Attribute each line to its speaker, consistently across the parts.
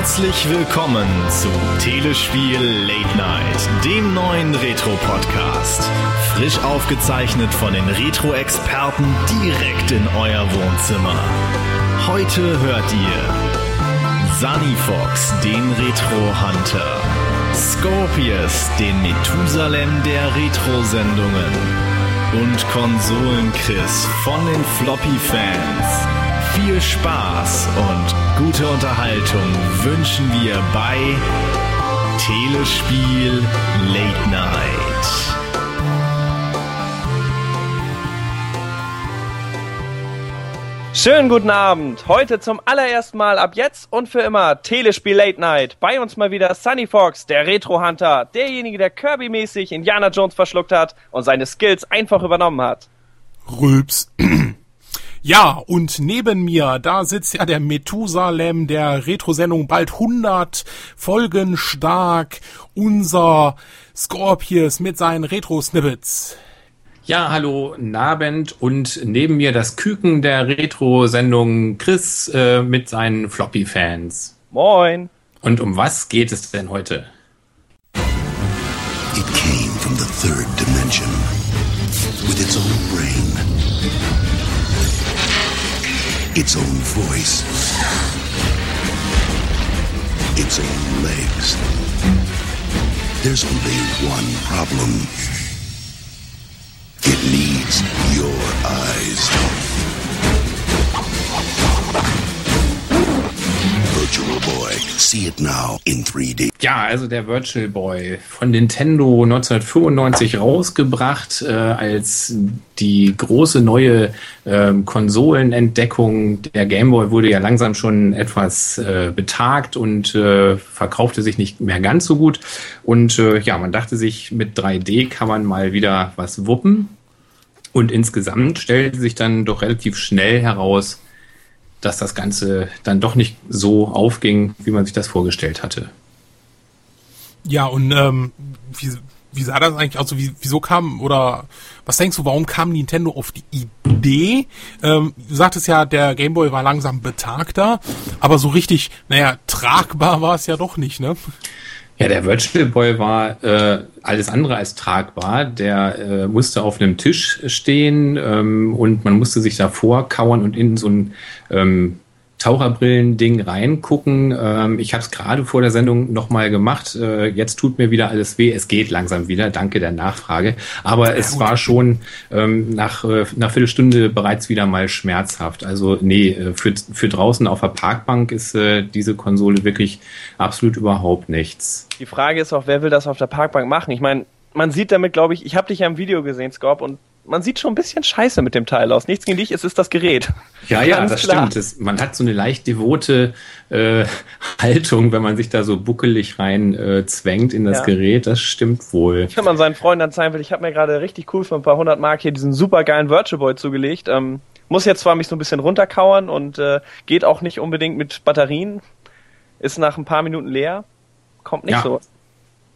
Speaker 1: Herzlich willkommen zu Telespiel Late Night, dem neuen Retro-Podcast. Frisch aufgezeichnet von den Retro-Experten direkt in euer Wohnzimmer. Heute hört ihr Sunny Fox, den Retro-Hunter, Scorpius, den Methusalem der Retro-Sendungen und Konsolen-Chris von den Floppy-Fans. Viel Spaß und gute Unterhaltung wünschen wir bei Telespiel Late Night.
Speaker 2: Schönen guten Abend. Heute zum allerersten Mal ab jetzt und für immer Telespiel Late Night. Bei uns mal wieder Sunny Fox, der Retro Hunter, derjenige, der Kirby-mäßig Indiana Jones verschluckt hat und seine Skills einfach übernommen hat.
Speaker 3: Rülps. Ja, und neben mir, da sitzt ja der Methusalem der Retro-Sendung bald 100 Folgen stark, unser Scorpius mit seinen Retro-Snippets.
Speaker 4: Ja, hallo, Nabend und neben mir das Küken der Retro-Sendung Chris äh, mit seinen Floppy-Fans.
Speaker 2: Moin.
Speaker 4: Und um was geht es denn heute?
Speaker 5: It came from the third dimension with its own brain, its own voice, its own legs. There's only one problem. It needs your eyes. Virtual Boy. See it now in 3D.
Speaker 4: Ja, also der Virtual Boy von Nintendo 1995 rausgebracht äh, als die große neue ähm, Konsolenentdeckung. Der Game Boy wurde ja langsam schon etwas äh, betagt und äh, verkaufte sich nicht mehr ganz so gut. Und äh, ja, man dachte sich, mit 3D kann man mal wieder was wuppen. Und insgesamt stellte sich dann doch relativ schnell heraus, dass das Ganze dann doch nicht so aufging, wie man sich das vorgestellt hatte.
Speaker 3: Ja, und ähm, wie, wie sah das eigentlich aus? Also, wie, wieso kam, oder was denkst du, warum kam Nintendo auf die Idee? Ähm, du sagtest ja, der Gameboy war langsam betagter, aber so richtig, naja, tragbar war es ja doch nicht, ne?
Speaker 4: Ja, der Virtual Boy war äh, alles andere als tragbar. Der äh, musste auf einem Tisch stehen ähm, und man musste sich davor kauern und in so ein ähm, Taucherbrillen-Ding reingucken. Ähm, ich habe es gerade vor der Sendung nochmal gemacht. Äh, jetzt tut mir wieder alles weh. Es geht langsam wieder. Danke der Nachfrage. Aber es war schon ähm, nach äh, einer Viertelstunde bereits wieder mal schmerzhaft. Also nee, äh, für, für draußen auf der Parkbank ist äh, diese Konsole wirklich absolut überhaupt nichts.
Speaker 2: Die Frage ist auch, wer will das auf der Parkbank machen? Ich meine, man sieht damit, glaube ich, ich habe dich ja im Video gesehen, Scorp, und man sieht schon ein bisschen scheiße mit dem Teil aus. Nichts gegen dich, es ist das Gerät.
Speaker 4: Ja, ja, das
Speaker 2: klar.
Speaker 4: stimmt. Das, man hat so eine leicht devote äh, Haltung, wenn man sich da so buckelig rein äh, zwängt in das
Speaker 2: Ja.
Speaker 4: Gerät. Das stimmt wohl.
Speaker 2: Wenn man seinen Freunden dann zeigen will, ich habe mir gerade richtig cool für ein paar hundert Mark hier diesen super geilen Virtual Boy zugelegt. Ähm, muss jetzt zwar mich so ein bisschen runterkauern und äh, geht auch nicht unbedingt mit Batterien. Ist nach ein paar Minuten leer. Kommt nicht
Speaker 4: Ja.
Speaker 2: so.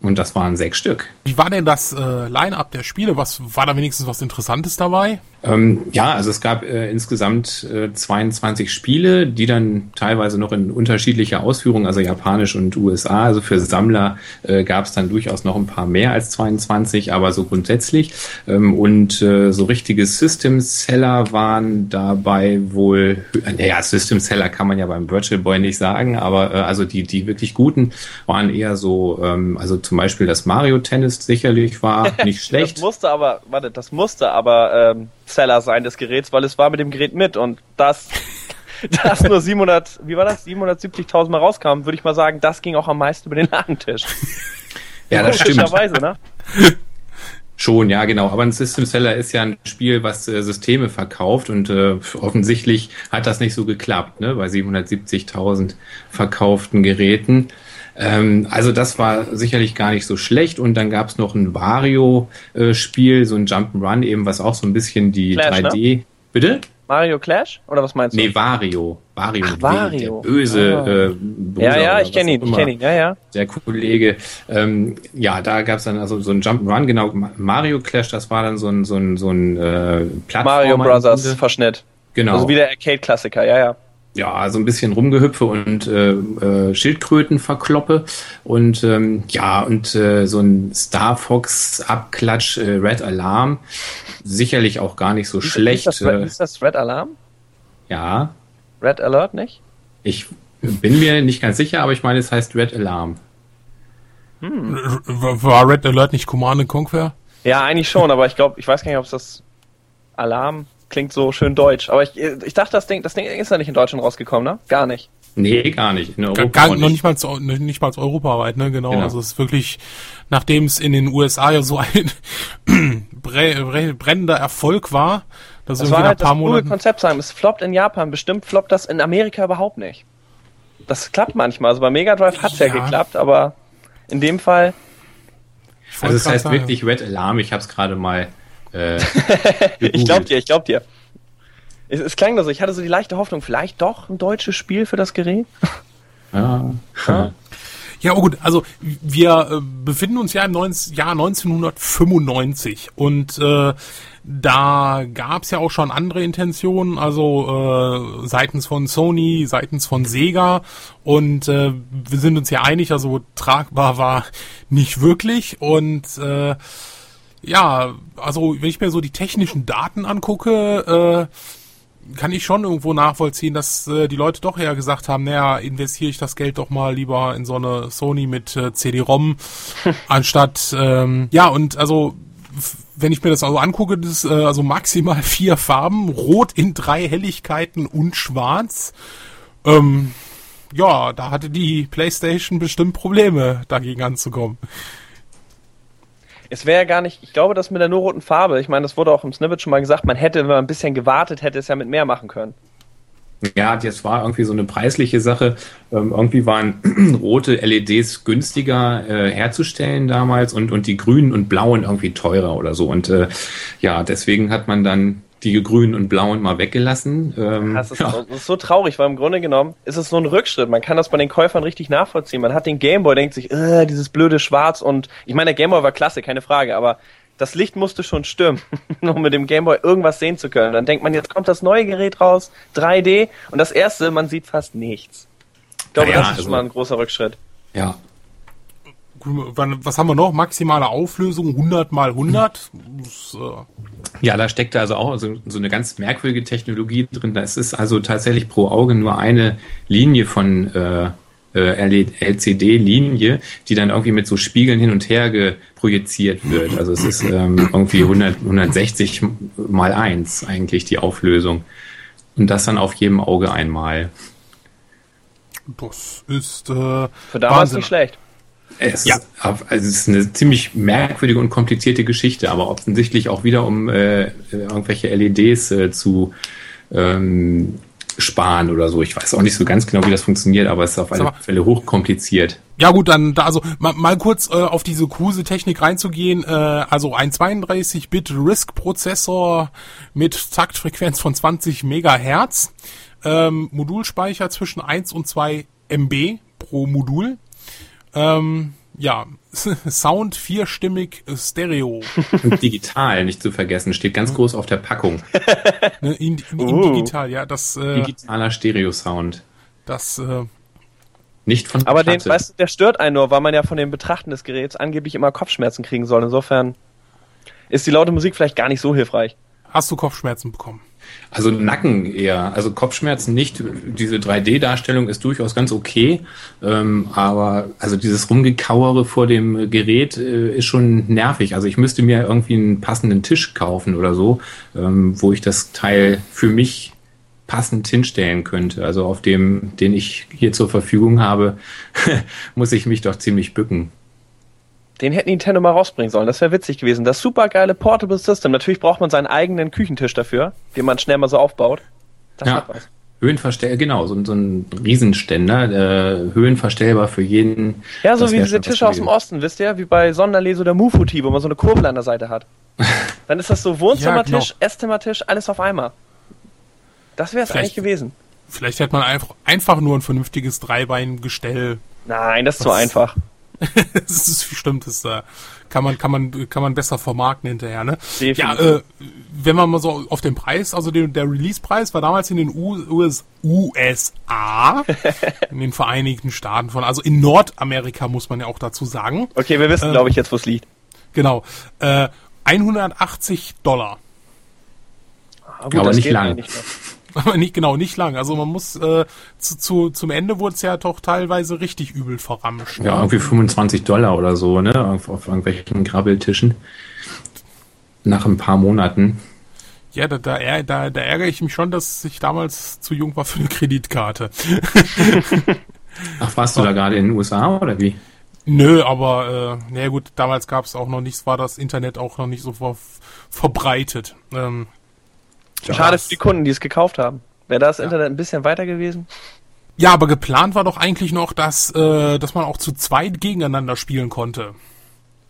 Speaker 4: Und das waren sechs Stück.
Speaker 3: Wie war denn das äh, Line-Up der Spiele? Was war da wenigstens was Interessantes dabei?
Speaker 4: Ähm, ja, also es gab äh, insgesamt äh, 22 Spiele, die dann teilweise noch in unterschiedlicher Ausführung, also Japanisch und USA. Also für Sammler äh, gab es dann durchaus noch ein paar mehr als 22, aber so grundsätzlich. Ähm, und äh, so richtige System-Seller waren dabei wohl, naja, System-Seller kann man ja beim Virtual Boy nicht sagen, aber äh, also die, die wirklich guten waren eher so, ähm, also zum Beispiel das Mario Tennis sicherlich war nicht schlecht.
Speaker 2: Das musste aber, warte, das musste aber ähm, Seller sein des Geräts, weil es war mit dem Gerät mit und das, das nur 700, wie war das, 770.000 Mal rauskam, würde ich mal sagen, das ging auch am meisten über den Ladentisch.
Speaker 4: Ja, das stimmt.
Speaker 2: Komischerweise, ne?
Speaker 4: Schon, ja, genau. Aber ein System Seller ist ja ein Spiel, was äh, Systeme verkauft und äh, offensichtlich hat das nicht so geklappt, ne, bei 770.000 verkauften Geräten. Ähm, also das war sicherlich gar nicht so schlecht und dann gab's noch ein Wario-Spiel, so ein Jump'n'Run eben, was auch so ein bisschen die
Speaker 2: Clash,
Speaker 4: 3D... Bitte?
Speaker 2: Mario Clash? Oder was meinst du?
Speaker 4: Nee, Wario. Wario,
Speaker 2: Ach, Wario.
Speaker 4: der böse
Speaker 2: Ah.
Speaker 4: äh, Bruder
Speaker 2: ja, ja, ich kenne ihn, ich kenne ihn, ja, ja.
Speaker 4: der Kollege, ähm, ja, da gab es dann also so ein Jump'n'Run, genau, Ma- Mario Clash, das war dann so ein, so ein, so ein äh, Plattformer.
Speaker 2: Mario Brothers. Verschnitt.
Speaker 4: Genau.
Speaker 2: Also wieder Arcade-Klassiker, ja, ja.
Speaker 4: Ja, so ein bisschen Rumgehüpfe und äh, äh, Schildkröten verkloppe und ähm, ja, und äh, so ein Star Fox Abklatsch äh, Red Alarm sicherlich auch gar nicht so
Speaker 2: Ist-
Speaker 4: schlecht.
Speaker 2: Ist das, Red,
Speaker 4: äh,
Speaker 2: ist das Red Alarm?
Speaker 4: ja,
Speaker 2: Red Alert nicht?
Speaker 4: ich bin mir nicht ganz sicher, aber ich meine, es heißt Red Alarm.
Speaker 3: R- War Red Alert nicht Command Conquer?
Speaker 2: Ja, eigentlich schon, aber ich glaube, ich weiß gar nicht, ob es das Alarm klingt so schön deutsch. Aber ich, ich dachte, das Ding, das Ding ist ja nicht in Deutschland rausgekommen, ne? Gar nicht.
Speaker 4: Nee, gar nicht. In
Speaker 3: Gar,
Speaker 4: Europa
Speaker 3: gar,
Speaker 4: auch
Speaker 3: noch nicht mal, nicht mal europaweit, ne? Genau.
Speaker 4: Genau.
Speaker 3: Also es ist wirklich, nachdem es in den USA ja so ein bre- bre- brennender Erfolg war, dass
Speaker 2: Das
Speaker 3: irgendwie
Speaker 2: war
Speaker 3: nach
Speaker 2: halt
Speaker 3: ein
Speaker 2: das
Speaker 3: paar
Speaker 2: coole
Speaker 3: Monaten.
Speaker 2: Konzept sagen. Es floppt in Japan, bestimmt floppt das in Amerika überhaupt nicht. Das klappt manchmal. Also bei Mega Drive hat's ja.
Speaker 3: Ja.
Speaker 2: geklappt, aber in dem Fall,
Speaker 4: Also es heißt
Speaker 3: sagen,
Speaker 4: wirklich Red Alarm. Ich habe es gerade mal. Äh,
Speaker 2: ich glaub dir, ich glaub dir. Es, es klang nur so, ich hatte so die leichte Hoffnung, vielleicht doch ein deutsches Spiel für das Gerät.
Speaker 4: Ja.
Speaker 3: Ja, oh gut, also wir äh, befinden uns ja im 19, Jahr 1995 und äh, da gab's ja auch schon andere Intentionen, also äh, seitens von Sony, seitens von Sega und äh, wir sind uns ja einig, also tragbar war nicht wirklich und äh, ja, also wenn ich mir so die technischen Daten angucke, äh, kann ich schon irgendwo nachvollziehen, dass äh, die Leute doch eher gesagt haben, naja, investiere ich das Geld doch mal lieber in so eine Sony mit äh, CD-ROM, anstatt, ähm, ja, und also, wenn ich mir das also angucke, das ist äh, also maximal vier Farben, rot in drei Helligkeiten und schwarz. Ähm, ja, da hatte die PlayStation bestimmt Probleme, dagegen anzukommen.
Speaker 2: Es wäre ja gar nicht, ich glaube, das mit der nur roten Farbe, ich meine, das wurde auch im Snippet schon mal gesagt, man hätte, wenn man ein bisschen gewartet hätte, es ja mit mehr machen können.
Speaker 4: Ja, das war irgendwie so eine preisliche Sache. Ähm, irgendwie waren rote LEDs günstiger äh, herzustellen damals und, und die grünen und blauen irgendwie teurer oder so. Und äh, ja, deswegen hat man dann die grünen und blauen mal weggelassen. Ähm,
Speaker 2: Das ist,
Speaker 4: ja.
Speaker 2: so, das ist so traurig, weil im Grunde genommen ist es so ein Rückschritt. Man kann das bei den Käufern richtig nachvollziehen. Man hat den Gameboy, denkt sich, äh, dieses blöde Schwarz und ich meine, der Gameboy war klasse, keine Frage, aber das Licht musste schon stimmen, um mit dem Gameboy irgendwas sehen zu können. Dann denkt man, jetzt kommt das neue Gerät raus, 3D und das erste, man sieht fast nichts. Ich glaube,
Speaker 4: Naja,
Speaker 2: das ist
Speaker 4: also-
Speaker 2: mal ein großer Rückschritt.
Speaker 4: ja.
Speaker 3: Was haben wir noch? Maximale Auflösung 100 mal 100. Das, äh,
Speaker 4: Ja, da steckt also auch so, so eine ganz merkwürdige Technologie drin. Das ist also tatsächlich pro Auge nur eine Linie von äh, äh, LCD-Linie, die dann irgendwie mit so Spiegeln hin und her geprojiziert wird. Also es ist ähm, irgendwie 100, 160 mal 1 eigentlich die Auflösung. Und das dann auf jedem Auge einmal.
Speaker 3: Das ist äh,
Speaker 2: Für damals
Speaker 3: Wahnsinn.
Speaker 2: nicht schlecht.
Speaker 4: Es,
Speaker 3: Ja.
Speaker 4: ist, also es ist eine ziemlich merkwürdige und komplizierte Geschichte, aber offensichtlich auch wieder um äh, irgendwelche LEDs äh, zu ähm, sparen oder so. Ich weiß auch nicht so ganz genau, wie das funktioniert, aber es ist auf alle. Fälle hochkompliziert.
Speaker 3: Ja gut, dann da also mal, mal kurz äh, auf diese Kruse-Technik reinzugehen. Äh, also ein 32-Bit RISC-Prozessor mit Taktfrequenz von 20 Megahertz, ähm, Modulspeicher zwischen 1 und 2 MB pro Modul. Ähm, ja, Sound vierstimmig Stereo.
Speaker 4: Und digital, nicht zu vergessen, steht ganz groß auf der Packung.
Speaker 3: ne, in, in, in
Speaker 2: Uh.
Speaker 3: digital, ja, das, äh,
Speaker 4: Digitaler Stereo-Sound.
Speaker 3: das äh,
Speaker 4: Nicht von
Speaker 2: Aber den, weißt du, der stört einen nur, weil man ja von dem Betrachten des Geräts angeblich immer Kopfschmerzen kriegen soll. Insofern ist die laute Musik vielleicht gar nicht so hilfreich.
Speaker 3: hast du Kopfschmerzen bekommen.
Speaker 4: Also Nacken eher, also Kopfschmerzen nicht. Diese 3D-Darstellung ist durchaus ganz okay, ähm, aber also dieses Rumgekauere vor dem Gerät äh, ist schon nervig. Also ich müsste mir irgendwie einen passenden Tisch kaufen oder so, ähm, wo ich das Teil für mich passend hinstellen könnte. Also auf dem, den ich hier zur Verfügung habe, muss ich mich doch ziemlich bücken.
Speaker 2: Den hätten Nintendo mal rausbringen sollen. Das wäre witzig gewesen. Das super geile Portable System. Natürlich braucht man seinen eigenen Küchentisch dafür, den man schnell mal so aufbaut. Das
Speaker 4: Ja.
Speaker 2: hat was.
Speaker 4: Höhenverstell, genau, so, so ein Riesenständer, äh, höhenverstellbar für jeden.
Speaker 2: Ja, so wie diese Tische aus dem. Osten, wisst ihr? Wie bei Sonderleso der Mufuti, wo man so eine Kurbel an der Seite hat. Dann ist das so Wohnzimmertisch,
Speaker 3: Ja, genau.
Speaker 2: Esszimmertisch, alles auf einmal. Das wäre es eigentlich gewesen.
Speaker 3: Vielleicht hätte man einfach, einfach nur ein vernünftiges Dreibeinengestell
Speaker 2: Nein, das ist zu einfach.
Speaker 3: das ist stimmt, das äh, kann man kann man kann man besser vermarkten hinterher, ne?
Speaker 2: Definitiv.
Speaker 3: Ja, äh, wenn man mal so auf den Preis, also den, der Release-Preis war damals in den U US, USA, in den Vereinigten Staaten von, also in Nordamerika muss man ja auch dazu sagen.
Speaker 2: Okay, wir wissen,
Speaker 3: Ähm,
Speaker 2: glaube ich, jetzt, wo es liegt.
Speaker 3: Genau, äh, 180 Dollar.
Speaker 2: Ah, gut,
Speaker 4: Aber
Speaker 2: das
Speaker 4: nicht
Speaker 2: geht
Speaker 4: lang.
Speaker 2: noch.
Speaker 3: Aber nicht genau, nicht lang. Also man muss äh, zu, zu, zum Ende wurde es ja doch teilweise richtig übel verramscht.
Speaker 4: Ja, irgendwie 25 Dollar oder so, ne? Auf, auf irgendwelchen Grabbeltischen. Nach ein paar Monaten.
Speaker 3: Ja, da, da, da, da ärgere ich mich schon, dass ich damals zu jung war für eine Kreditkarte.
Speaker 4: Ach, warst du da gerade in den USA oder wie?
Speaker 3: Nö, aber äh, naja gut, damals gab es auch noch nichts, war das Internet auch noch nicht so ver verbreitet. Ähm,
Speaker 2: Schade
Speaker 3: das-
Speaker 2: für die Kunden, die es gekauft haben. Wäre das Internet ein bisschen weiter gewesen?
Speaker 3: Ja, aber geplant war doch eigentlich noch, dass, äh, dass man auch zu zweit gegeneinander spielen konnte.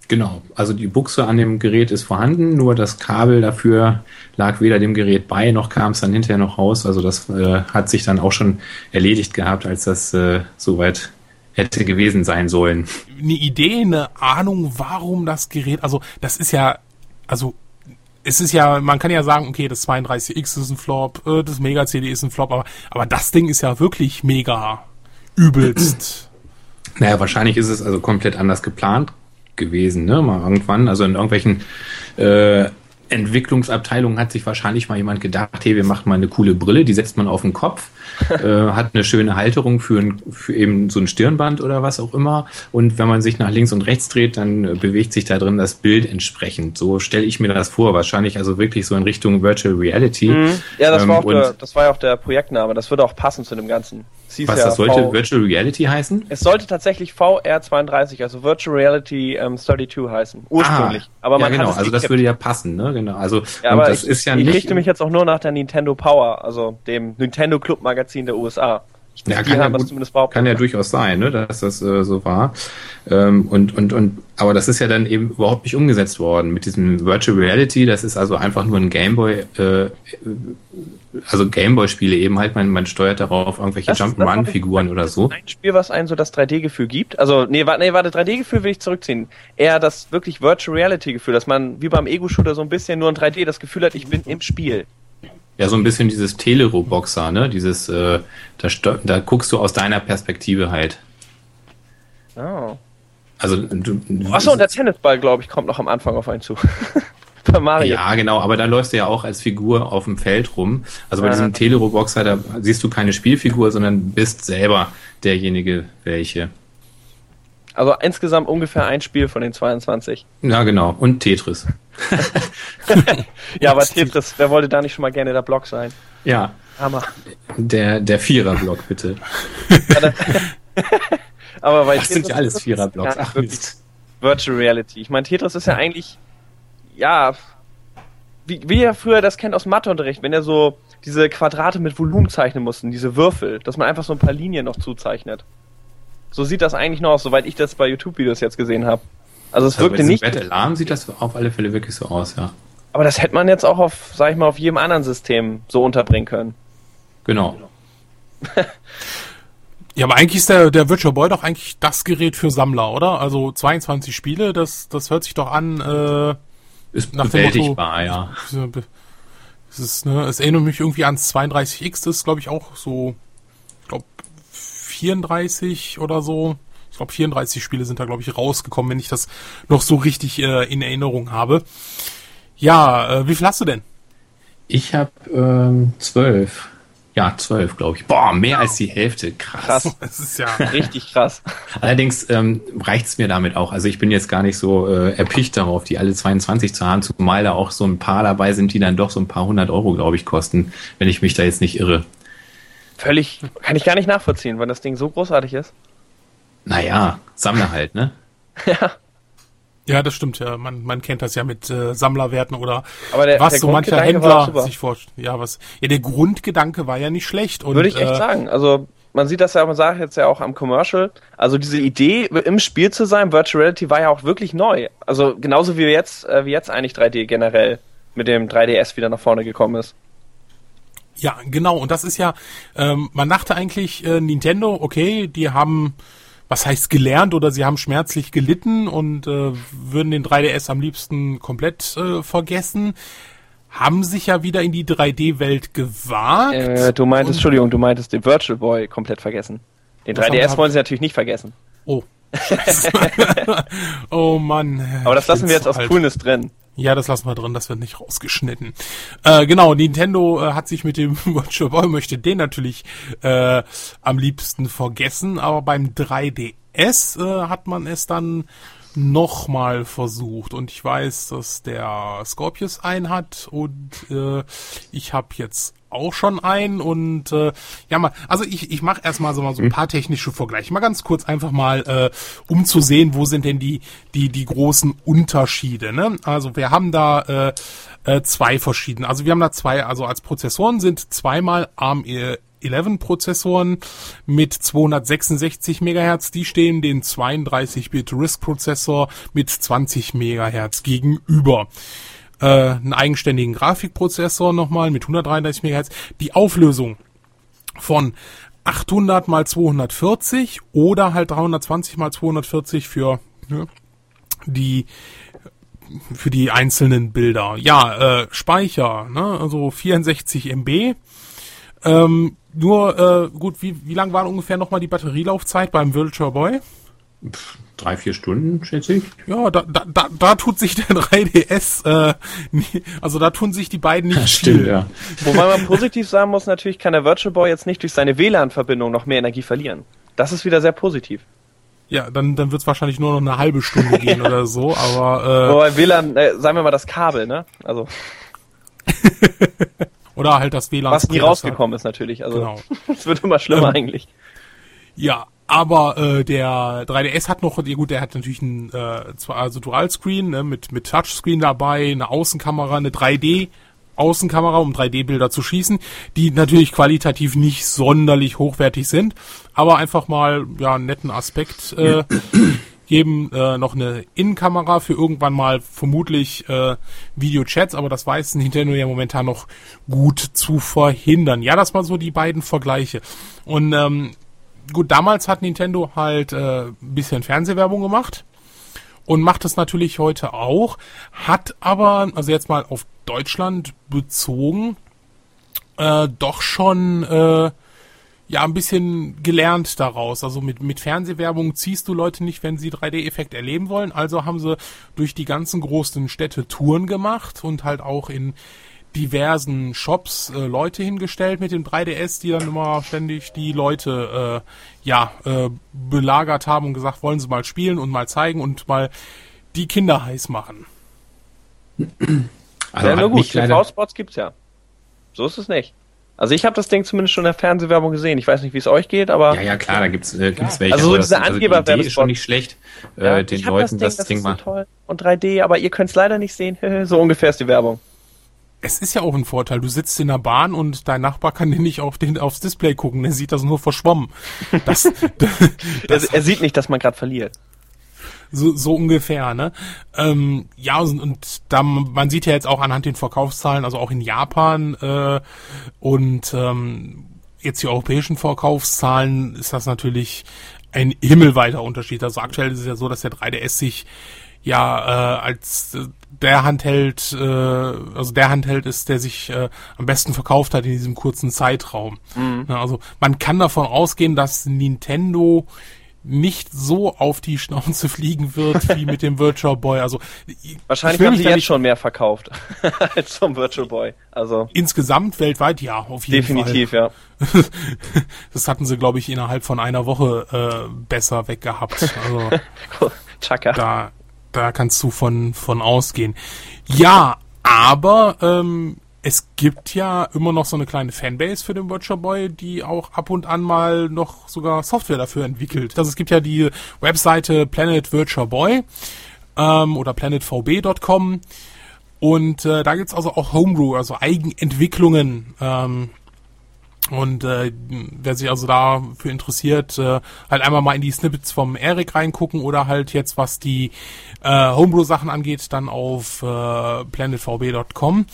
Speaker 4: Genau. Also die Buchse an dem Gerät ist vorhanden, nur das Kabel dafür lag weder dem Gerät bei, noch kam es dann hinterher noch raus. Also das äh, hat sich dann auch schon erledigt gehabt, als das äh, soweit hätte gewesen sein sollen.
Speaker 3: Eine Idee, eine Ahnung, warum das Gerät, also das ist ja, also es ist ja, man kann ja sagen, okay, das 32X ist ein Flop, äh, das Mega CD ist ein Flop, aber, aber das Ding ist ja wirklich mega übelst.
Speaker 4: Naja, wahrscheinlich ist es also komplett anders geplant gewesen, ne? Mal irgendwann. Also in irgendwelchen äh, Entwicklungsabteilungen hat sich wahrscheinlich mal jemand gedacht, hey, wir machen mal eine coole Brille, die setzt man auf den Kopf, äh, hat eine schöne Halterung für, ein, für eben so ein Stirnband oder was auch immer. Und wenn man sich nach links und rechts dreht, dann äh, bewegt sich da drin das Bild entsprechend. So stelle ich mir das vor. Wahrscheinlich also wirklich so in Richtung Virtual Reality.
Speaker 2: Ja, das,
Speaker 4: Ähm,
Speaker 2: war auch
Speaker 4: und
Speaker 2: der, das war ja auch der Projektname. Das würde auch passen zu dem Ganzen. Hieß
Speaker 4: was das sollte
Speaker 2: V-
Speaker 4: Virtual Reality heißen?
Speaker 2: es sollte tatsächlich VR32, also Virtual Reality ähm, 32 heißen. Ursprünglich.
Speaker 4: Ah,
Speaker 2: aber man
Speaker 4: ja, genau. also das würde ja passen, ne? Genau. Also
Speaker 2: Ja, aber
Speaker 4: das
Speaker 2: ich,
Speaker 4: ist ja
Speaker 2: ich
Speaker 4: nicht.
Speaker 2: richte mich jetzt auch nur nach der Nintendo Power, also dem Nintendo Club Magazin der USA.
Speaker 4: Ja, kann, ja
Speaker 2: haben behauptet.
Speaker 4: kann ja durchaus sein, ne, dass das äh, so war. Ähm, und, und, und, aber das ist ja dann eben überhaupt nicht umgesetzt worden mit diesem Virtual Reality. Das ist also einfach nur ein Gameboy, äh, also Gameboy-Spiele eben halt. Man, man steuert darauf irgendwelche Jump'n'Run-Figuren oder so.
Speaker 2: Ein Spiel, was einem so das 3D-Gefühl gibt. Also, nee, warte, nee, warte 3D-Gefühl will ich zurückziehen. Eher das wirklich Virtual Reality-Gefühl, dass man wie beim Ego-Shooter so ein bisschen nur in 3D das Gefühl hat, ich bin im Spiel.
Speaker 4: Ja, so ein bisschen dieses Telero-Boxer, ne? Dieses, äh, da, da guckst du aus deiner Perspektive halt.
Speaker 2: Oh.
Speaker 4: Also du,
Speaker 2: Achso, und der Tennisball, glaube ich, kommt noch am Anfang auf einen zu. bei Mario.
Speaker 4: Ja, genau, aber da läufst du ja auch als Figur auf dem Feld rum. Also bei
Speaker 2: Ja.
Speaker 4: diesem Teleroboxer, da siehst du keine Spielfigur, sondern bist selber derjenige, welche.
Speaker 2: Also insgesamt ungefähr ein Spiel von den 22.
Speaker 4: Ja, genau. Und Tetris.
Speaker 2: Ja, aber Tetris, wer wollte da nicht schon mal gerne der Block sein?
Speaker 4: Ja,
Speaker 2: Hammer.
Speaker 4: der, der Viererblock, bitte.
Speaker 2: Aber bei
Speaker 4: Das sind ja alles Viererblocks. Ach,
Speaker 2: wirklich
Speaker 4: Mist.
Speaker 2: Virtual Reality. Ich meine, Tetris ist ja eigentlich, ja, wie, wie ihr früher das kennt aus Matheunterricht, wenn ihr so diese Quadrate mit Volumen zeichnen mussten, diese Würfel, dass man einfach so ein paar Linien noch zuzeichnet. So sieht das eigentlich noch aus, soweit ich das bei YouTube-Videos jetzt gesehen habe. Also es
Speaker 4: Also bei
Speaker 2: wirkte
Speaker 4: diesem
Speaker 2: nicht,
Speaker 4: Battle Alarm sieht das auf alle Fälle wirklich so aus, ja.
Speaker 2: aber das hätte man jetzt auch auf, sag ich mal, auf jedem anderen System so unterbringen können.
Speaker 4: Genau.
Speaker 3: Ja, aber eigentlich ist der, der Virtual Boy doch eigentlich das Gerät für Sammler, oder? Also 22 Spiele, das, das hört sich doch an, äh,
Speaker 4: Ist
Speaker 3: Nach dem Motto-
Speaker 4: bewältigbar, ja.
Speaker 3: es ist, ne, es erinnert mich irgendwie ans 32X, das ist glaube ich auch so, 34 oder so. Ich glaube 34 Spiele sind da glaube ich rausgekommen, wenn ich das noch so richtig äh, in Erinnerung habe. Ja, äh, wie viel hast du denn?
Speaker 4: Ich habe ähm, zwölf. Ja, zwölf, glaube ich. Boah, mehr als die Hälfte. Krass.
Speaker 2: Krass.
Speaker 3: Das ist ja
Speaker 2: Richtig krass.
Speaker 4: Allerdings ähm, reicht's mir damit auch. Also ich bin jetzt gar nicht so äh, erpicht darauf, die alle 22 zu haben, zumal da auch so ein paar dabei sind, die dann doch so ein paar hundert Euro, glaube ich, kosten, wenn ich mich da jetzt nicht irre.
Speaker 2: Völlig, kann ich gar nicht nachvollziehen, weil das Ding so großartig ist.
Speaker 4: Naja, Sammler halt, ne?
Speaker 2: Ja.
Speaker 3: Ja, das stimmt ja. Man, man kennt das ja mit äh, Sammlerwerten oder
Speaker 2: Aber der-
Speaker 3: was
Speaker 2: der
Speaker 3: so mancher Händler sich vorstellt. Ja, was. Ja, der Grundgedanke war ja nicht schlecht. Und,
Speaker 2: Würde ich echt
Speaker 3: äh,
Speaker 2: sagen. Also man sieht das ja, man sagt jetzt ja auch am Commercial. Also diese Idee, im Spiel zu sein, Virtual Reality war ja auch wirklich neu. Also genauso wie jetzt, äh, wie jetzt eigentlich 3D generell mit dem 3DS wieder nach vorne gekommen ist.
Speaker 3: Ja, genau. Und das ist ja, ähm, man dachte eigentlich, äh, Nintendo, okay, die haben, was heißt gelernt oder sie haben schmerzlich gelitten und äh, würden den 3DS am liebsten komplett äh, vergessen. Haben sich ja wieder in die 3D-Welt gewagt.
Speaker 2: Äh, du meintest, Entschuldigung, du meintest den Virtual Boy komplett vergessen. Den
Speaker 3: Was haben
Speaker 2: 3DS
Speaker 3: wir-
Speaker 2: wollen sie natürlich nicht vergessen.
Speaker 3: Oh. Oh Mann.
Speaker 2: Aber das lassen wir jetzt aus
Speaker 3: alt.
Speaker 2: Coolness drin.
Speaker 3: Ja, das lassen wir drin, das wird nicht rausgeschnitten. Äh, genau, Nintendo äh, hat sich mit dem Virtual Boy, möchte den natürlich äh, am liebsten vergessen, aber beim 3DS äh, hat man es dann nochmal versucht und ich weiß, dass der Scorpius einen hat und äh, ich habe jetzt auch schon einen und äh, ja mal, also ich, ich mache erstmal so mal so ein paar technische Vergleiche, mal ganz kurz einfach mal, äh, um zu sehen, wo sind denn die die die großen Unterschiede. Ne? Also wir haben da äh, äh, zwei verschiedene, also wir haben da zwei, also als Prozessoren sind zweimal ARM äh, 11 Prozessoren mit 266 Megahertz, die stehen den 32-Bit RISC Prozessor mit 20 Megahertz gegenüber. Äh, einen eigenständigen Grafikprozessor nochmal mit 133 Megahertz. Die Auflösung von 800 mal 240 oder halt 320 mal 240 für ne, die für die einzelnen Bilder. Ja, äh, Speicher, ne, also 64 MB. Ähm, nur, äh, gut, wie, wie lang war ungefähr nochmal die Batterielaufzeit beim Virtual Boy?
Speaker 4: Drei, vier Stunden, schätze ich.
Speaker 3: Ja, da, da, da, da tut sich der 3DS, äh, nie, also da tun sich die beiden nicht viel.
Speaker 4: ja.
Speaker 2: Wobei man positiv sagen muss, natürlich kann der Virtual Boy jetzt nicht durch seine WLAN-Verbindung noch mehr Energie verlieren. Das ist wieder sehr positiv.
Speaker 3: Ja, dann, dann wird's wahrscheinlich nur noch eine halbe Stunde gehen oder so, aber
Speaker 2: Wobei WLAN, äh, sagen wir mal das Kabel, ne? Also,
Speaker 3: äh, oder halt das WLAN.
Speaker 2: was nie rausgekommen ist natürlich. Also,
Speaker 3: Genau.
Speaker 2: es wird immer schlimmer
Speaker 3: Ähm,
Speaker 2: eigentlich.
Speaker 3: Ja, aber äh, der 3DS hat noch, ja gut, der hat natürlich ein äh, zwar also Dual-Screen ne, mit mit Touchscreen dabei, eine Außenkamera, eine 3D Außenkamera, um 3D-Bilder zu schießen, die natürlich qualitativ nicht sonderlich hochwertig sind, aber einfach mal ja einen netten Aspekt äh, geben äh, noch eine Innenkamera für irgendwann mal vermutlich äh, Videochats, aber das weiß Nintendo ja momentan noch gut zu verhindern. Ja, das mal so die beiden Vergleiche. Und ähm, gut, damals hat Nintendo halt äh, bisschen Fernsehwerbung gemacht und macht es natürlich heute auch, hat aber, also jetzt mal auf Deutschland bezogen, äh, doch schon äh, ja ein bisschen gelernt daraus. Also mit, mit Fernsehwerbung ziehst du Leute nicht, wenn sie 3D-Effekt erleben wollen. Also haben sie durch die ganzen großen Städte Touren gemacht und halt auch in diversen Shops äh, Leute hingestellt mit dem 3DS, die dann immer ständig die Leute äh, ja äh, belagert haben und gesagt, wollen sie mal spielen und mal zeigen und mal die Kinder heiß machen.
Speaker 4: Also
Speaker 2: ja, nur gut, TV-Spots gibt's ja. So ist es nicht. Also ich habe das Ding zumindest schon in der Fernsehwerbung gesehen. Ich weiß nicht, wie es euch geht, aber
Speaker 4: ja, ja, klar, da gibt's, äh, gibt's welche.
Speaker 2: Also so
Speaker 4: das-
Speaker 2: diese
Speaker 4: also die Idee
Speaker 2: Angeberwerbespot-
Speaker 4: ist schon nicht schlecht,
Speaker 2: ja,
Speaker 4: äh, den Leuten das Ding,
Speaker 2: ist
Speaker 4: mal.
Speaker 2: so toll und 3D, aber ihr könnt's leider nicht sehen. so ungefähr ist die Werbung.
Speaker 3: Es ist ja auch ein Vorteil. Du sitzt in der Bahn und dein Nachbar kann dir nicht auf den, aufs Display gucken. Der sieht das nur verschwommen. Das, das,
Speaker 2: er, er sieht nicht, dass man gerade verliert.
Speaker 3: so, so ungefähr, ne? Ähm, ja, und, und da, man sieht ja jetzt auch anhand den Verkaufszahlen, also auch in Japan äh, und ähm, jetzt die europäischen Verkaufszahlen ist das natürlich ein himmelweiter Unterschied. Also aktuell ist es ja so, dass der 3DS sich ja äh, als äh, der Handheld, äh, also der Handheld ist, der sich äh, am besten verkauft hat in diesem kurzen Zeitraum. Ja, also man kann davon ausgehen, dass Nintendo nicht so auf die Schnauze fliegen wird wie mit dem Virtual Boy. Also ich
Speaker 2: Wahrscheinlich haben sie jetzt schon mehr verkauft als zum Virtual Boy. Also
Speaker 3: insgesamt weltweit ja, auf jeden
Speaker 2: definitiv, ja.
Speaker 3: Fall. Das hatten sie, glaube ich, innerhalb von einer Woche äh, besser weggehabt. Also
Speaker 2: Chaka.
Speaker 3: da, da kannst du von, von ausgehen. Ja, aber ähm, es gibt ja immer noch so eine kleine Fanbase für den Virtual Boy, die auch ab und an mal noch sogar Software dafür entwickelt. Also es gibt ja die Webseite Planet Virtual Boy ähm, oder planetvb.com und äh, da gibt's also auch Homebrew, also Eigenentwicklungen. Ähm, und äh, wer sich also dafür interessiert, äh, halt einmal mal in die Snippets vom Eric reingucken oder halt jetzt, was die äh, Homebrew-Sachen angeht, dann auf äh, planetvb.com.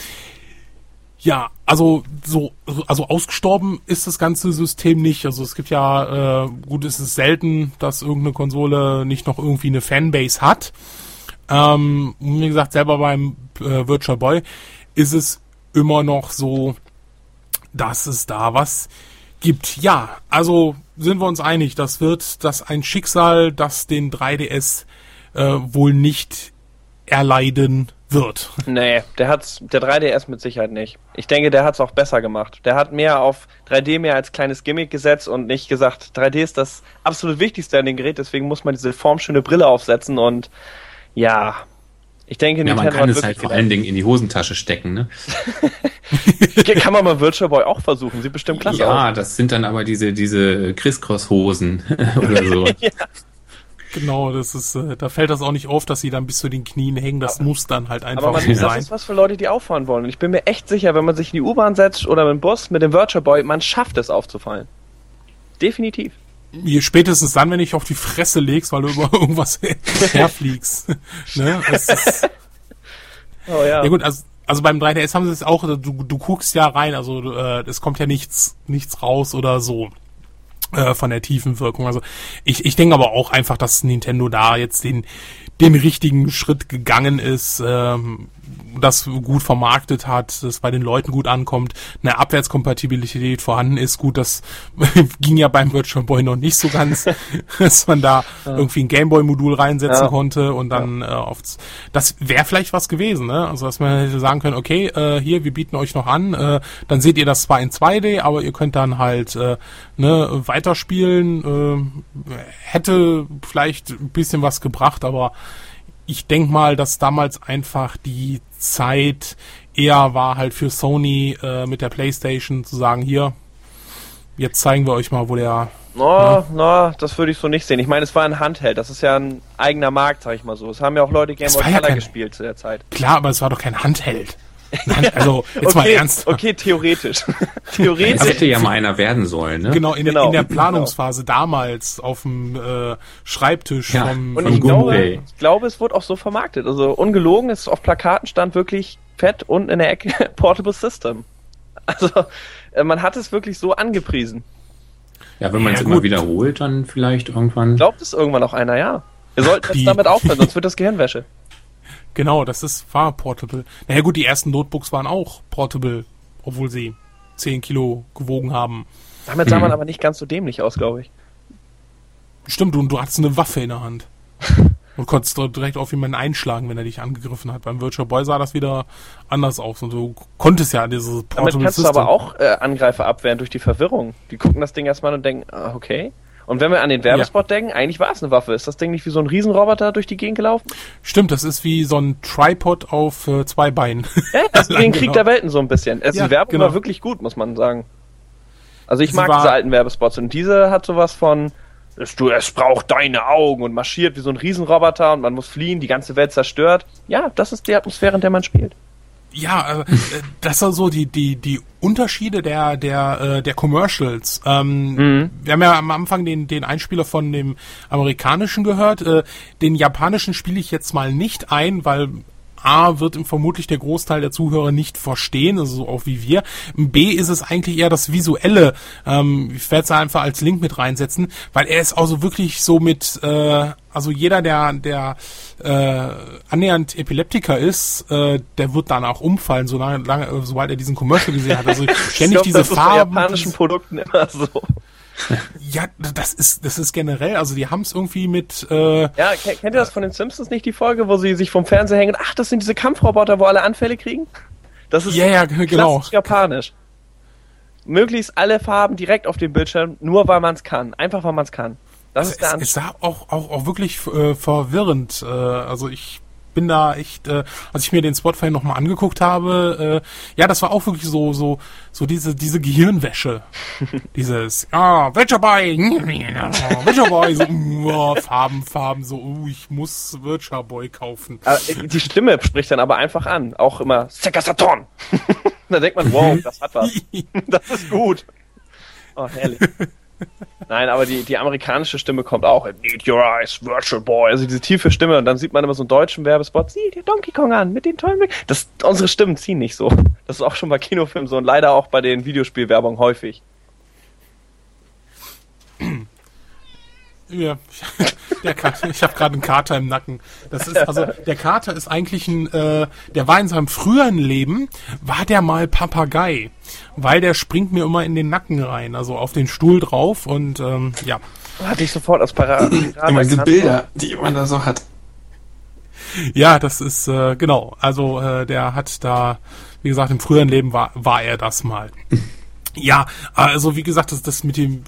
Speaker 3: Ja, also so, also ausgestorben ist das ganze System nicht. Also es gibt ja, äh, gut, es ist selten, dass irgendeine Konsole nicht noch irgendwie eine Fanbase hat. Ähm, wie gesagt, selber beim äh, Virtual Boy ist es immer noch so, dass es da was gibt. Ja, also sind wir uns einig, das wird das ein Schicksal, das den 3DS äh, wohl nicht erleiden wird.
Speaker 2: Nee, der hat's, der 3DS mit Sicherheit nicht. Ich denke, der hat's auch besser gemacht. Der hat mehr auf 3D mehr als kleines Gimmick gesetzt und nicht gesagt, 3D ist das absolut Wichtigste an dem Gerät, deswegen muss man diese formschöne Brille aufsetzen und ja, ich denke,
Speaker 4: Ja, man
Speaker 2: Nintendo
Speaker 4: kann
Speaker 2: hat
Speaker 4: es halt vor allen Dingen in die Hosentasche stecken, ne?
Speaker 2: kann man mal Virtual Boy auch versuchen, sieht bestimmt klasse aus.
Speaker 4: Ja, das sind dann aber diese, diese Criss-Cross-Hosen oder so.
Speaker 3: Genau, das ist, äh, da fällt das auch nicht auf, dass sie dann bis zu den Knien hängen. Das muss dann halt
Speaker 2: Aber
Speaker 3: einfach
Speaker 2: man,
Speaker 3: so
Speaker 2: das
Speaker 3: sein.
Speaker 2: ist was für Leute, die auffahren wollen. Und ich bin mir echt sicher, wenn man sich in die U-Bahn setzt oder mit dem Bus, mit dem Virtual Boy, man schafft es aufzufallen. Definitiv.
Speaker 3: Spätestens dann, wenn ich auf die Fresse legst, weil du über irgendwas herfliegst. ne? ist,
Speaker 2: Oh ja.
Speaker 3: ja gut, also, also beim 3DS haben sie es auch, du, du guckst ja rein, also äh, es kommt ja nichts, nichts raus oder so äh, von der tiefen Wirkung. Also ich, ich denke aber auch einfach, dass Nintendo da jetzt den, den richtigen Schritt gegangen ist, ähm, das gut vermarktet hat, das bei den Leuten gut ankommt, eine Abwärtskompatibilität vorhanden ist. Gut, das ging ja beim Virtual Boy noch nicht so ganz, dass man da irgendwie ein Gameboy-Modul reinsetzen
Speaker 2: Ja.
Speaker 3: konnte und dann äh, aufs, das wäre vielleicht was gewesen, ne? Also dass man hätte sagen können, okay, äh, hier, wir bieten euch noch an, äh, dann seht ihr das zwar in 2D, aber ihr könnt dann halt äh, ne, weiterspielen. Äh, hätte vielleicht ein bisschen was gebracht, aber ich denk mal, dass damals einfach die Zeit eher war halt für Sony äh, mit der Playstation zu sagen, hier, jetzt zeigen wir euch mal, wo der
Speaker 2: No, no, das würde ich so nicht sehen. Ich meine, es war ein Handheld, das ist ja ein eigener Markt, sag ich mal so. Es haben ja auch Leute Game Boy
Speaker 3: ja
Speaker 2: Color
Speaker 3: kein-
Speaker 2: gespielt zu der Zeit.
Speaker 3: Klar, aber es war doch kein Handheld. Nein, also, jetzt mal
Speaker 2: okay,
Speaker 3: ernst.
Speaker 2: Okay, theoretisch.
Speaker 4: Das
Speaker 2: theoretisch.
Speaker 4: hätte ja mal einer werden sollen, ne?
Speaker 3: Genau, in,
Speaker 2: Genau,
Speaker 3: in der
Speaker 2: genau.
Speaker 3: Planungsphase damals auf dem äh, Schreibtisch
Speaker 4: Ja,
Speaker 3: vom,
Speaker 2: Und
Speaker 4: Von
Speaker 2: ich glaube, ich glaube, es wurde auch so vermarktet. Also ungelogen, es auf Plakaten stand wirklich fett unten in der Ecke Portable System. Also äh, man hat es wirklich so angepriesen.
Speaker 4: Ja, wenn man es
Speaker 3: Ja,
Speaker 4: immer wiederholt, dann vielleicht irgendwann.
Speaker 2: Glaubt es irgendwann auch einer, ja. Wir sollten jetzt damit aufhören, sonst wird das Gehirnwäsche.
Speaker 3: Genau, das ist, war portable. Naja gut, die ersten Notebooks waren auch portable, obwohl sie 10 Kilo gewogen haben.
Speaker 2: Damit sah
Speaker 4: Mhm.
Speaker 2: man aber nicht ganz so dämlich aus, glaube ich.
Speaker 3: Stimmt, und du hattest eine Waffe in der Hand. Und konntest dort direkt auf jemanden einschlagen, wenn er dich angegriffen hat. Beim Virtual Boy sah das wieder anders aus. Und du konntest ja dieses
Speaker 2: Damit
Speaker 3: Portable
Speaker 2: kannst du
Speaker 3: System.
Speaker 2: aber auch äh, Angreifer abwehren durch die Verwirrung. Die gucken das Ding erstmal und denken, ah, okay. Und wenn wir an den Werbespot denken, eigentlich war es eine Waffe. Ist das Ding nicht wie so ein Riesenroboter durch die Gegend gelaufen?
Speaker 3: Stimmt, das ist wie so ein Tripod auf äh, zwei Beinen.
Speaker 2: Ja, das ist wie ein Krieg
Speaker 3: Genau.
Speaker 2: der Welten so ein bisschen. Es,
Speaker 3: Ja,
Speaker 2: die Werbung
Speaker 3: genau.
Speaker 2: war wirklich gut, muss man sagen. Also ich
Speaker 3: Sie
Speaker 2: mag diese alten Werbespots und diese hat sowas von, du, es braucht deine Augen und marschiert wie so ein Riesenroboter und man muss fliehen, die ganze Welt zerstört. Ja, das ist die Atmosphäre, in der man spielt.
Speaker 3: Ja, äh, das sind so die die die Unterschiede der der äh, der Commercials. Ähm, Wir haben ja am Anfang den den Einspieler von dem amerikanischen gehört. Äh, den japanischen spiele ich jetzt mal nicht ein, weil A wird ihm vermutlich der Großteil der Zuhörer nicht verstehen, also so auch wie wir. B ist es eigentlich eher das Visuelle. Ähm, ich werde es einfach als Link mit reinsetzen, weil er ist also wirklich so mit, äh, also jeder, der, der äh, annähernd Epileptiker ist, äh, der wird danach umfallen, solange, lange, sobald er diesen Commercial gesehen hat. Also ständig
Speaker 2: ich glaub,
Speaker 3: diese
Speaker 2: das ist bei
Speaker 3: Farben.
Speaker 2: japanischen Produkten immer so.
Speaker 3: ja, das ist, das ist generell, also die haben es irgendwie mit, äh,
Speaker 2: Ja, ke- kennt ihr das von den Simpsons nicht, die Folge, wo sie sich vom Fernseher hängen? Ach, das sind diese Kampfroboter, wo alle Anfälle kriegen? Das ist
Speaker 3: ja, ja, genau.
Speaker 2: japanisch. Möglichst alle Farben direkt auf dem Bildschirm, nur weil man es kann. Einfach weil man es kann. Das
Speaker 3: Es,
Speaker 2: ist der
Speaker 3: es,
Speaker 2: Anspruch.
Speaker 3: es sah auch, auch, auch wirklich äh, verwirrend. Äh, also ich bin da echt, äh, als ich mir den Spotify nochmal angeguckt habe, äh, ja, das war auch wirklich so, so, so diese, diese Gehirnwäsche. Dieses, ah, Virtual Boy, Virtual Boy, so, uh, Farben, Farben, so, uh, ich muss Virtual Boy kaufen.
Speaker 2: Äh, Die Stimme spricht dann aber einfach an. Auch immer Sega Saturn. da denkt man, wow, das hat was. Das ist gut. Oh, herrlich. Nein, aber die, die amerikanische Stimme kommt auch. Need your eyes, Virtual Boy. Also diese tiefe Stimme und dann sieht man immer so einen deutschen Werbespot. Sieh dir Donkey Kong an mit den tollen. Das, unsere Stimmen ziehen nicht so. Das ist auch schon bei Kinofilmen so und leider auch bei den Videospielwerbungen häufig.
Speaker 3: Ja, der Kater, ich habe gerade einen Kater im Nacken. Das ist also der Kater ist eigentlich ein, äh, der war in seinem früheren Leben war der mal Papagei, weil der springt mir immer in den Nacken rein, also auf den Stuhl drauf und ähm, ja.
Speaker 2: Hatte ich sofort als Pirat.
Speaker 4: Immer diese Bilder, die man da so hat.
Speaker 3: Ja, das ist äh, genau. Also äh, der hat da, wie gesagt, im früheren Leben war war er das mal. Ja, also wie gesagt, das, das mit dem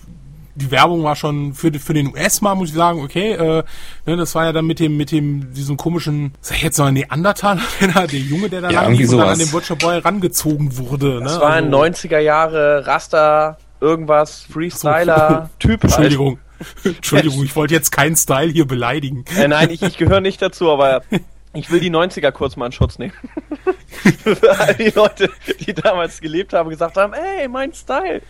Speaker 3: die Werbung war schon für, für den US-Mal, muss ich sagen, okay, äh, ne, das war ja dann mit dem, mit dem, diesem komischen, sag ich jetzt noch ein Neandertaler, der, Junge, der da
Speaker 4: Ja,
Speaker 3: lang an den Butcher Boy rangezogen wurde.
Speaker 2: Das
Speaker 3: ne?
Speaker 2: war ein
Speaker 3: Also-
Speaker 2: 90er Jahre Raster, irgendwas, Freestyler, Typ. halt.
Speaker 3: Entschuldigung. Entschuldigung, ich wollte jetzt keinen Style hier beleidigen.
Speaker 2: Äh, nein, ich, ich gehöre nicht dazu, aber ich will die 90er kurz mal in Schutz nehmen. Für all die Leute, die damals gelebt haben, gesagt haben, ey, mein Style.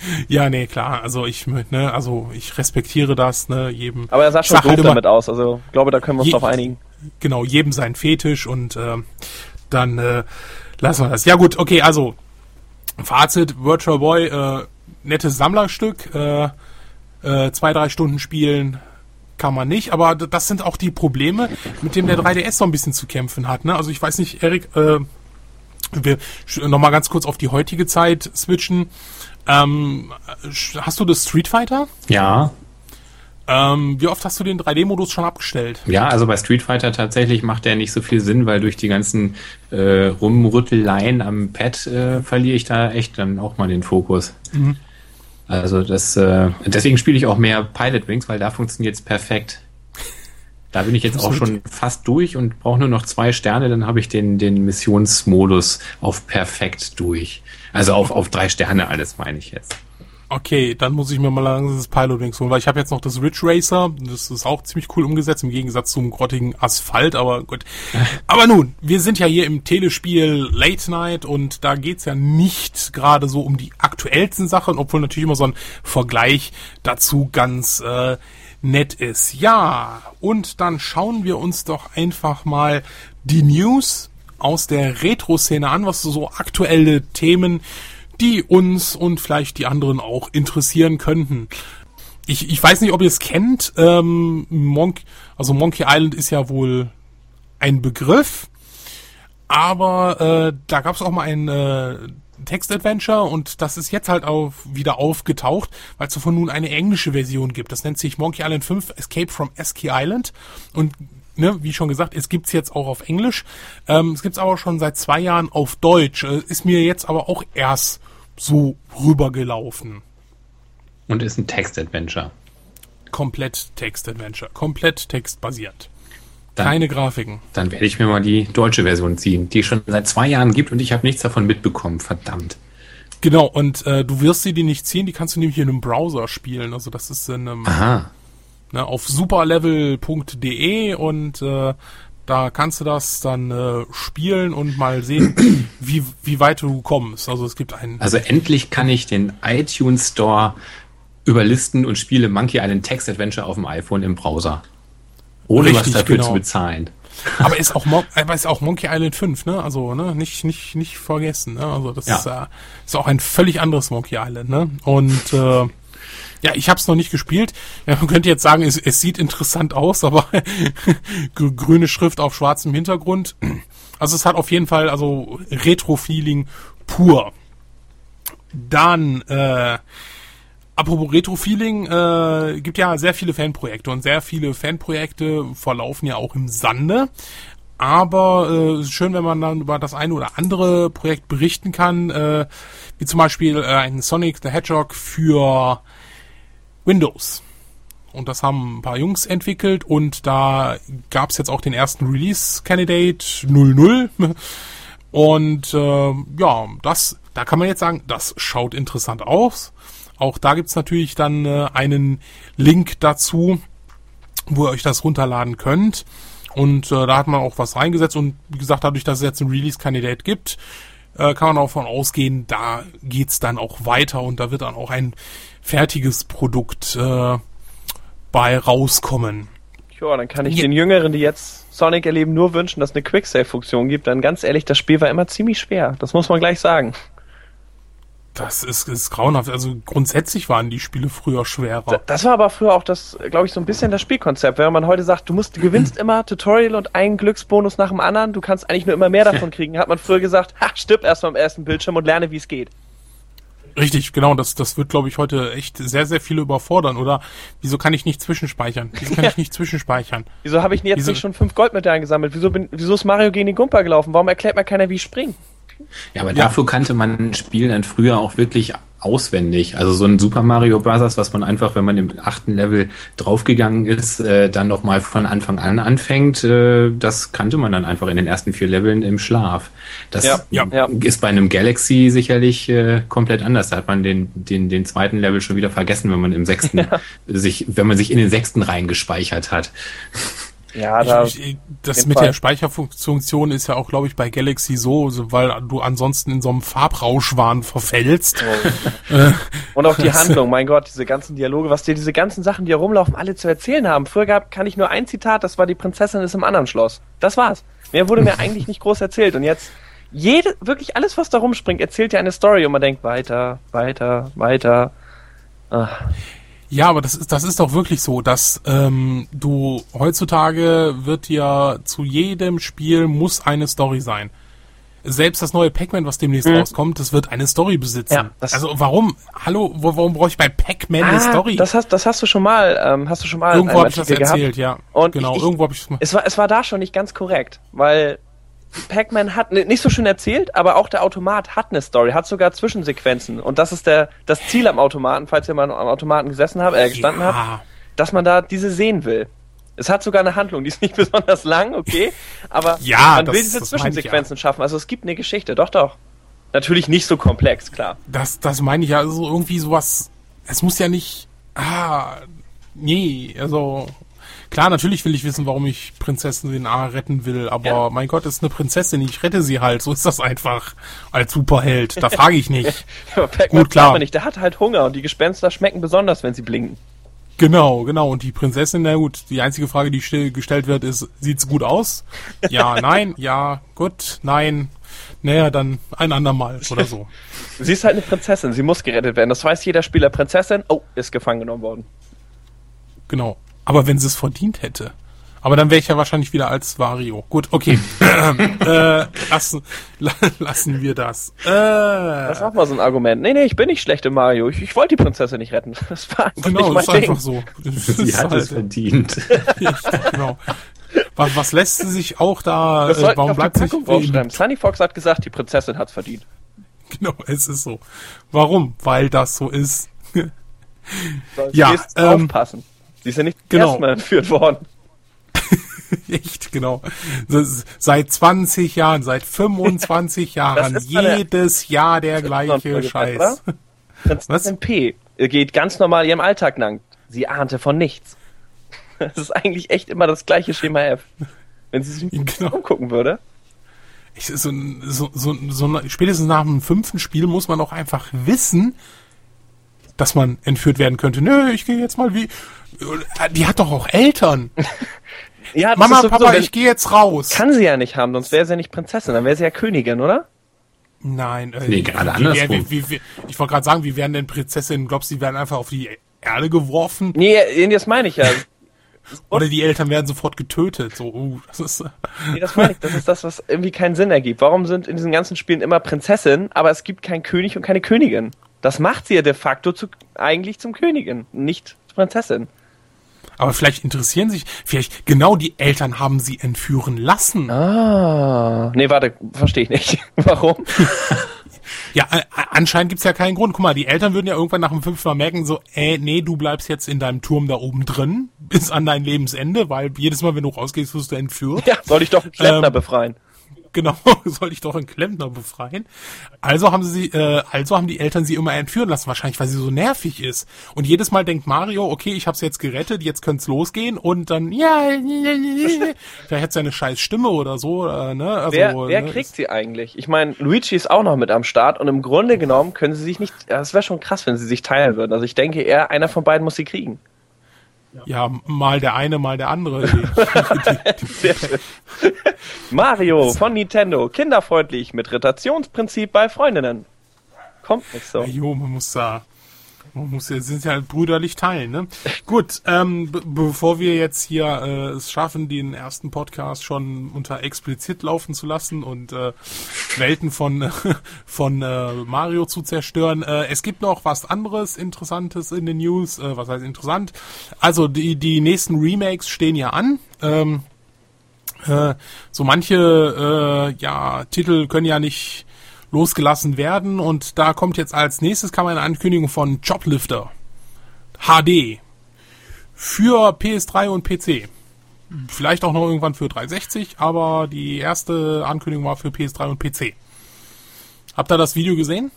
Speaker 3: Ja, nee, klar. Also ich, ne, also ich respektiere das, ne, jedem.
Speaker 2: Aber er sah schon
Speaker 3: Sag
Speaker 2: doof
Speaker 3: halt
Speaker 2: damit aus, also ich glaube, da können wir uns
Speaker 3: Je-
Speaker 2: drauf einigen.
Speaker 3: genau, jedem sein Fetisch und ähm, dann äh, lassen wir das. Ja gut, okay, also Fazit, Virtual Boy, äh, nettes Sammlerstück, äh, äh, zwei, drei Stunden spielen kann man nicht, aber das sind auch die Probleme, mit denen der 3DS so ein bisschen zu kämpfen hat. Ne? Also ich weiß nicht, Erik, äh, wir nochmal ganz kurz auf die heutige Zeit switchen. Ähm, hast du das Street Fighter?
Speaker 4: Ja,
Speaker 3: Ähm, wie oft hast du den 3D-Modus schon abgestellt?
Speaker 4: ja, also bei Street Fighter tatsächlich macht der nicht so viel Sinn, weil durch die ganzen äh, Rumrütteleien am Pad äh, verliere ich da echt dann auch mal den Fokus. Also das, äh, deswegen spiele ich auch mehr Pilot Wings, weil da funktioniert es perfekt. Da bin ich jetzt auch schon fast durch und brauche nur noch zwei Sterne, dann habe ich den, den Missionsmodus auf perfekt durch. Also auf, auf drei Sterne alles, meine ich jetzt.
Speaker 3: Okay, dann muss ich mir mal langsam das Pilot Wings holen, weil ich habe jetzt noch das Ridge Racer, das ist auch ziemlich cool umgesetzt, im Gegensatz zum grottigen Asphalt, aber gut. Aber nun, wir sind ja hier im Telespiel Late Night und da geht's ja nicht gerade so um die aktuellsten Sachen, obwohl natürlich immer so ein Vergleich dazu ganz äh, nett ist. Ja, und dann schauen wir uns doch einfach mal die News aus der Retro-Szene an, was so aktuelle Themen die uns und vielleicht die anderen auch interessieren könnten. Ich, ich weiß nicht, ob ihr es kennt. Ähm, Monk, also Monkey Island ist ja wohl ein Begriff, aber äh, da gab es auch mal ein äh, Text-Adventure und das ist jetzt halt auch wieder aufgetaucht, weil es davon nun eine englische Version gibt. Das nennt sich Monkey Island 5 Escape from Esky Island und ne, wie schon gesagt, es gibt's jetzt auch auf Englisch. Ähm, es gibt's aber schon seit zwei Jahren auf Deutsch. Äh, ist mir jetzt aber auch erst so rübergelaufen.
Speaker 4: Und ist ein Text-Adventure.
Speaker 3: Komplett Text-Adventure. Komplett textbasiert.
Speaker 4: Dann-
Speaker 3: Keine Grafiken.
Speaker 4: Dann werde ich mir mal die deutsche Version ziehen, die es schon seit zwei Jahren gibt und ich habe nichts davon mitbekommen. Verdammt.
Speaker 3: Genau, und äh, du wirst sie dir nicht ziehen, die kannst du nämlich in einem Browser spielen. Also das ist in einem,
Speaker 4: Aha.
Speaker 3: ne, auf superlevel.de und äh, da kannst du das dann äh, spielen und mal sehen, wie, wie weit du kommst. Also es gibt einen
Speaker 4: Also endlich kann ich den iTunes Store überlisten und spiele Monkey Island Text Adventure auf dem iPhone im Browser. Ohne
Speaker 3: Richtig,
Speaker 4: was dafür
Speaker 3: genau.
Speaker 4: zu bezahlen.
Speaker 3: Aber ist auch, Mon aber ist auch Monkey Island 5, ne? Also, ne, nicht, nicht, nicht vergessen, ne? Also das
Speaker 4: Ja.
Speaker 3: ist, äh, ist auch ein völlig anderes Monkey Island, ne? Und äh, ja, ich habe es noch nicht gespielt. Ja, man könnte jetzt sagen, es, es sieht interessant aus, aber grü- grüne Schrift auf schwarzem Hintergrund. Also es hat auf jeden Fall also Retro-Feeling pur. Dann, äh, Apropos Retro-Feeling, äh, gibt ja sehr viele Fanprojekte und sehr viele Fanprojekte verlaufen ja auch im Sande. Aber äh, es ist schön, wenn man dann über das eine oder andere Projekt berichten kann, äh, wie zum Beispiel äh, ein Sonic the Hedgehog für Windows. Und das haben ein paar Jungs entwickelt und da gab es jetzt auch den ersten Release-Candidate 00. Und äh, ja, das, da kann man jetzt sagen, das schaut interessant aus. Auch da gibt's natürlich dann äh, einen Link dazu, wo ihr euch das runterladen könnt. Und äh, da hat man auch was reingesetzt. Und wie gesagt, dadurch, dass es jetzt ein Release-Kandidat gibt, äh, kann man auch von ausgehen, da geht's dann auch weiter und da wird dann auch ein fertiges Produkt äh, bei rauskommen.
Speaker 2: Ja, dann kann ich den Jüngeren, die jetzt Sonic erleben, nur wünschen, dass es eine Quicksave-Funktion gibt. Dann ganz ehrlich, das Spiel war immer ziemlich schwer. Das muss man gleich sagen.
Speaker 3: Das ist, ist grauenhaft. Also grundsätzlich waren die Spiele früher schwerer.
Speaker 2: Das war aber früher auch das, glaube ich, so ein bisschen das Spielkonzept. Wenn man heute sagt, du musst, du gewinnst immer Tutorial und einen Glücksbonus nach dem anderen, du kannst eigentlich nur immer mehr davon kriegen, hat man früher gesagt, ha, stirb erstmal am ersten Bildschirm und lerne, wie es geht.
Speaker 3: Richtig, genau. Das, das wird, glaube ich, heute echt sehr, sehr viele überfordern. Oder wieso kann ich nicht zwischenspeichern? Wieso kann ich nicht zwischenspeichern?
Speaker 2: Wieso habe ich jetzt
Speaker 3: Wieso-
Speaker 2: nicht schon fünf Goldmedaillen gesammelt? Wieso, bin, wieso ist Mario gegen den Gumper gelaufen? Warum erklärt mir keiner, wie ich springe?
Speaker 4: Ja, aber dafür kannte man ein Spiel dann früher auch wirklich auswendig. Also so ein Super Mario Bros., was man einfach, wenn man im achten Level draufgegangen ist, äh, dann nochmal von Anfang an anfängt, äh, das kannte man dann einfach in den ersten vier Leveln im Schlaf. Das
Speaker 2: Ja, ja, ja.
Speaker 4: ist bei einem Galaxy sicherlich äh, komplett anders. Da hat man den, den, den zweiten Level schon wieder vergessen, wenn man im sechsten sich, wenn man sich in den sechsten reingespeichert hat.
Speaker 2: Ja, da,
Speaker 3: Ich, ich, das
Speaker 2: jeden
Speaker 3: mit
Speaker 2: Fall.
Speaker 3: der Speicherfunktion ist ja auch, glaube ich, bei Galaxy so, so, weil du ansonsten in so einem Farbrauschwahn verfällst.
Speaker 2: Und auch die Handlung, mein Gott, diese ganzen Dialoge, was dir diese ganzen Sachen, die hier rumlaufen, alle zu erzählen haben. Früher gab, kann ich nur ein Zitat, das war die Prinzessin ist im anderen Schloss. Das war's. Mehr wurde mir eigentlich nicht groß erzählt. Und jetzt, jede, wirklich alles, was da rumspringt, erzählt dir eine Story und man denkt, weiter, weiter, weiter. Ah,
Speaker 3: Ja, aber das ist, das ist doch wirklich so, dass ähm, du heutzutage wird ja zu jedem Spiel muss eine Story sein. Selbst das neue Pac-Man, was demnächst rauskommt, das wird eine Story besitzen.
Speaker 2: Ja, das-
Speaker 3: also warum? Hallo, wo, warum brauche ich bei Pac-Man eine
Speaker 2: Ah,
Speaker 3: Story?
Speaker 2: Das hast, das hast du schon mal, ähm, hast du schon mal
Speaker 3: Irgendwo habe ich das erzählt,
Speaker 2: gehabt.
Speaker 3: ja.
Speaker 2: Und
Speaker 3: genau,
Speaker 2: ich- ich-
Speaker 3: irgendwo habe ich das mal.
Speaker 2: Es war, es war da schon nicht ganz korrekt, weil Pac-Man hat nicht so schön erzählt, aber auch der Automat hat eine Story, hat sogar Zwischensequenzen. Und das ist der, das Ziel am Automaten, falls ihr mal am Automaten gesessen habt, äh, gestanden habt,
Speaker 3: ja,
Speaker 2: dass man da diese sehen will. Es hat sogar eine Handlung, die ist nicht besonders lang, okay, aber
Speaker 3: Ja,
Speaker 2: man
Speaker 3: das-
Speaker 2: will diese Zwischensequenzen schaffen. Also es gibt eine Geschichte, doch, doch. Natürlich nicht so komplex, klar.
Speaker 3: das, das meine ich ja, also irgendwie sowas, es muss ja nicht, ah, nee, also, klar, natürlich will ich wissen, warum ich Prinzessin den A retten will, aber
Speaker 2: Ja.
Speaker 3: mein Gott, ist eine Prinzessin, ich rette sie halt, so ist das einfach als Superheld, da frage ich nicht.
Speaker 2: Aber
Speaker 3: Gut, klar.
Speaker 2: nicht, der hat halt Hunger und die Gespenster schmecken besonders, wenn sie blinken.
Speaker 3: Genau, genau, und die Prinzessin, na gut, die einzige Frage, die stell- gestellt wird, ist, sieht's gut aus? Ja, nein, ja, gut, nein, naja, dann ein andermal oder so.
Speaker 2: Sie ist halt eine Prinzessin, sie muss gerettet werden. Das weiß jeder Spieler. Prinzessin, oh, ist gefangen genommen worden.
Speaker 3: Genau. Aber wenn sie es verdient hätte. Aber dann wäre ich ja wahrscheinlich wieder als Vario. Gut, okay. äh, lassen, la, lassen wir das. Äh,
Speaker 2: Das ist auch mal so ein Argument. Nee, nee, ich bin nicht schlecht im Mario. Ich, ich wollte die Prinzessin nicht retten. Das war einfach
Speaker 3: genau,
Speaker 2: nicht
Speaker 3: das
Speaker 2: mein
Speaker 3: ist
Speaker 2: Ding.
Speaker 3: einfach so.
Speaker 4: Sie hat es
Speaker 3: halt,
Speaker 4: verdient.
Speaker 3: genau. Was, was lässt sie sich auch da,
Speaker 2: Das
Speaker 3: äh, warum bleibt sich,
Speaker 2: Packung draufschreiben. Sunny Fox hat gesagt, die Prinzessin hat's verdient.
Speaker 3: genau, es ist so. Warum? Weil das so ist.
Speaker 2: Soll
Speaker 3: Ja, ähm,
Speaker 2: aufpassen. Sie ist ja nicht
Speaker 3: genau.
Speaker 2: erstmal entführt worden.
Speaker 3: Echt, genau. Seit 20 Jahren, seit 25 Jahren, jedes Jahr der gleiche Scheiß.
Speaker 2: oder? Prinzessin P geht ganz normal ihrem Alltag lang. Sie ahnte von nichts. Das ist eigentlich echt immer das gleiche Schema F. Wenn sie sich
Speaker 3: Genau.
Speaker 2: umgucken würde.
Speaker 3: Ich, so, so, so, so, spätestens nach dem fünften Spiel muss man auch einfach wissen, dass man entführt werden könnte. Nö, ich gehe jetzt mal wie. Die hat doch auch Eltern.
Speaker 2: Ja, das
Speaker 3: Mama,
Speaker 2: ist sowieso,
Speaker 3: Papa, ich gehe jetzt raus.
Speaker 2: Kann sie ja nicht haben, sonst wäre sie ja nicht Prinzessin, dann wäre sie ja Königin, oder?
Speaker 3: Nein, äh,
Speaker 4: Nee, gerade
Speaker 3: wie,
Speaker 4: andersrum.
Speaker 3: Wie, wie, wie, ich wollte gerade sagen, wie werden denn Prinzessinnen? Glaubst du, die werden einfach auf die Erde geworfen?
Speaker 2: Nee, nee, das meine ich ja.
Speaker 3: Oder die Eltern werden sofort getötet? So, uh, das ist. äh,
Speaker 2: Nee, das meine ich. Das ist das, was irgendwie keinen Sinn ergibt. Warum sind in diesen ganzen Spielen immer Prinzessinnen, aber es gibt keinen König und keine Königin? Das macht sie ja de facto zu, eigentlich zum Königin, nicht Prinzessin.
Speaker 3: Aber vielleicht interessieren sich, vielleicht genau die Eltern haben sie entführen lassen.
Speaker 2: Ah. Nee, warte, verstehe ich nicht. Warum?
Speaker 3: Ja, anscheinend gibt's ja keinen Grund. Guck mal, die Eltern würden ja irgendwann nach dem fünften Mal merken, so, äh, nee, du bleibst jetzt in deinem Turm da oben drin bis an dein Lebensende, weil jedes Mal, wenn du rausgehst, wirst du entführt.
Speaker 2: Ja, soll ich doch einen Klempner
Speaker 3: Ähm,
Speaker 2: befreien.
Speaker 3: Genau, soll ich doch einen Klempner befreien. Also haben sie, äh, also haben die Eltern sie immer entführen lassen, wahrscheinlich, weil sie so nervig ist. Und jedes Mal denkt Mario, okay, ich hab's jetzt gerettet, jetzt könnte losgehen und dann, ja, vielleicht hat sie eine scheiß Stimme oder so, äh, ne? Also,
Speaker 2: wer wer
Speaker 3: ne,
Speaker 2: kriegt sie eigentlich? Ich meine, Luigi ist auch noch mit am Start und im Grunde genommen können sie sich nicht. Es wäre schon krass, wenn sie sich teilen würden. Also ich denke eher, einer von beiden muss sie kriegen.
Speaker 3: Ja, mal der eine, mal der andere.
Speaker 2: Sehr schön. Mario von Nintendo, kinderfreundlich mit Rotationsprinzip bei Freundinnen. Kommt nicht so.
Speaker 3: Jo, man muss da, man muss ja, sind ja brüderlich teilen, ne? Gut, ähm, bevor wir jetzt hier äh, es schaffen, den ersten Podcast schon unter explizit laufen zu lassen und äh, Welten von von äh, Mario zu zerstören, äh, es gibt noch was anderes Interessantes in den News. Äh, was heißt interessant? Also die die nächsten Remakes stehen ja an. Ähm, äh, so manche äh, ja Titel können ja nicht losgelassen werden und da kommt jetzt als nächstes kam eine Ankündigung von Joblifter HD für PS3 und PC. Vielleicht auch noch irgendwann für 360, aber die erste Ankündigung war für PS3 und PC. Habt ihr das Video gesehen?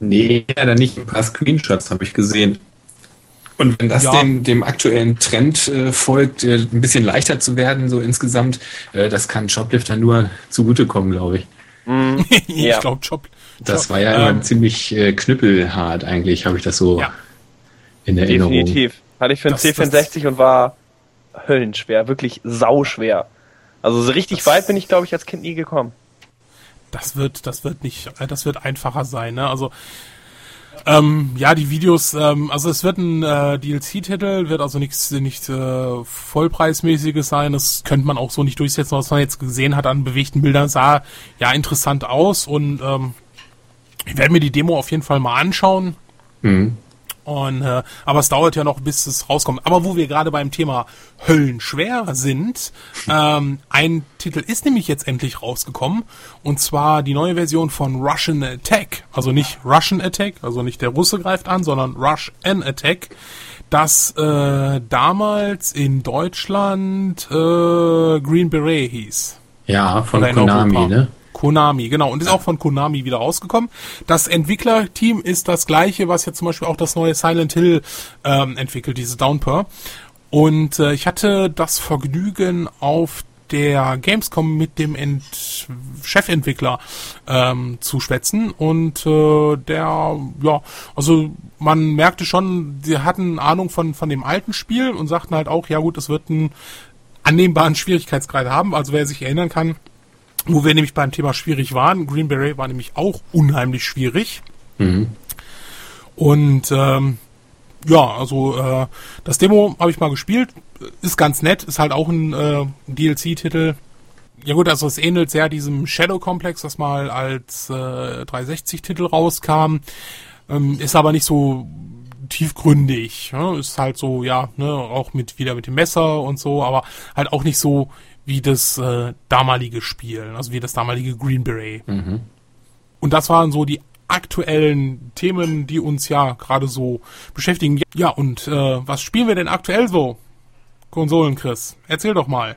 Speaker 4: Nee, leider nicht. Ein paar Screenshots habe ich gesehen. Und wenn das
Speaker 3: Ja.
Speaker 4: dem, dem aktuellen Trend äh, folgt, äh, ein bisschen leichter zu werden, so insgesamt, äh, das kann Shoplifter nur zugutekommen, glaube ich.
Speaker 3: ich
Speaker 2: Ja.
Speaker 3: glaube Job.
Speaker 4: Das war ja
Speaker 3: ähm,
Speaker 4: immer ziemlich äh, knüppelhart eigentlich, habe ich das so
Speaker 3: Ja.
Speaker 4: in Erinnerung.
Speaker 2: Definitiv. Hatte ich für
Speaker 3: Das- das-
Speaker 2: C64 und war höllenschwer, wirklich sauschwer. Also so richtig weit bin ich, glaube ich, als Kind nie gekommen.
Speaker 3: das wird, das wird nicht, äh, das wird einfacher sein, ne? Also ähm, ja, die Videos, ähm, also es wird ein äh, DLC-Titel, wird also nichts nicht äh, vollpreismäßiges sein. Das könnte man auch so nicht durchsetzen, was man jetzt gesehen hat an bewegten Bildern. Sah ja interessant aus und ähm, ich werde mir die Demo auf jeden Fall mal anschauen.
Speaker 4: Mhm.
Speaker 3: Und, äh, aber es dauert ja noch, bis es rauskommt. Aber wo wir gerade beim Thema Höllenschwer sind, ähm, ein Titel ist nämlich jetzt endlich rausgekommen. Und zwar die neue Version von Russian Attack. Also nicht Russian Attack, also nicht der Russe greift an, sondern Rush N Attack. Das äh, damals in Deutschland äh, Green Beret hieß.
Speaker 4: Ja, von Konami,
Speaker 3: Europa.
Speaker 4: ne?
Speaker 3: Konami, genau. Und ist auch von Konami wieder rausgekommen. Das Entwicklerteam ist das gleiche, was jetzt zum Beispiel auch das neue Silent Hill ähm, entwickelt, diese Downpour. Und äh, ich hatte das Vergnügen auf der Gamescom mit dem Ent Chefentwickler ähm, zu schwätzen und äh, der ja also man merkte schon die hatten Ahnung von von dem alten Spiel und sagten halt auch ja gut es wird einen annehmbaren Schwierigkeitsgrad haben also wer sich erinnern kann wo wir nämlich beim Thema schwierig waren. Green Beret war nämlich auch unheimlich schwierig. Und ähm, ja, also äh, das Demo habe ich mal gespielt. Ist ganz nett, ist halt auch ein äh, DLC-Titel. Ja gut, also es ähnelt sehr diesem Shadow Complex, das mal als äh, 360-Titel rauskam. Ähm, ist aber nicht so tiefgründig. Ne? Ist halt so, ja, ne, auch mit wieder mit dem Messer und so, aber halt auch nicht so wie das äh, damalige Spiel, also wie das damalige Green Beret. Und das waren so die aktuellen Themen, die uns ja gerade so beschäftigen. Ja, und äh, was spielen wir denn aktuell so? Konsolen, Chris. Erzähl doch mal.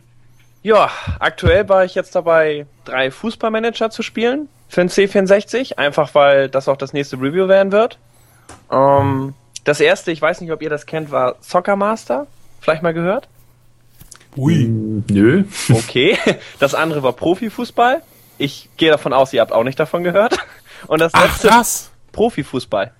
Speaker 2: Ja, aktuell war ich jetzt dabei, drei Fußballmanager zu spielen für den C64, einfach weil das auch das nächste Review werden wird. Ähm, das erste, ich weiß nicht, ob ihr das kennt, war Soccer Master. Vielleicht mal gehört?
Speaker 3: Ui.
Speaker 4: Nö.
Speaker 2: Okay. Das andere war Profifußball. Ich gehe davon aus, ihr habt auch nicht davon gehört. Und das
Speaker 3: Ach,
Speaker 2: letzte
Speaker 3: das.
Speaker 2: Profifußball.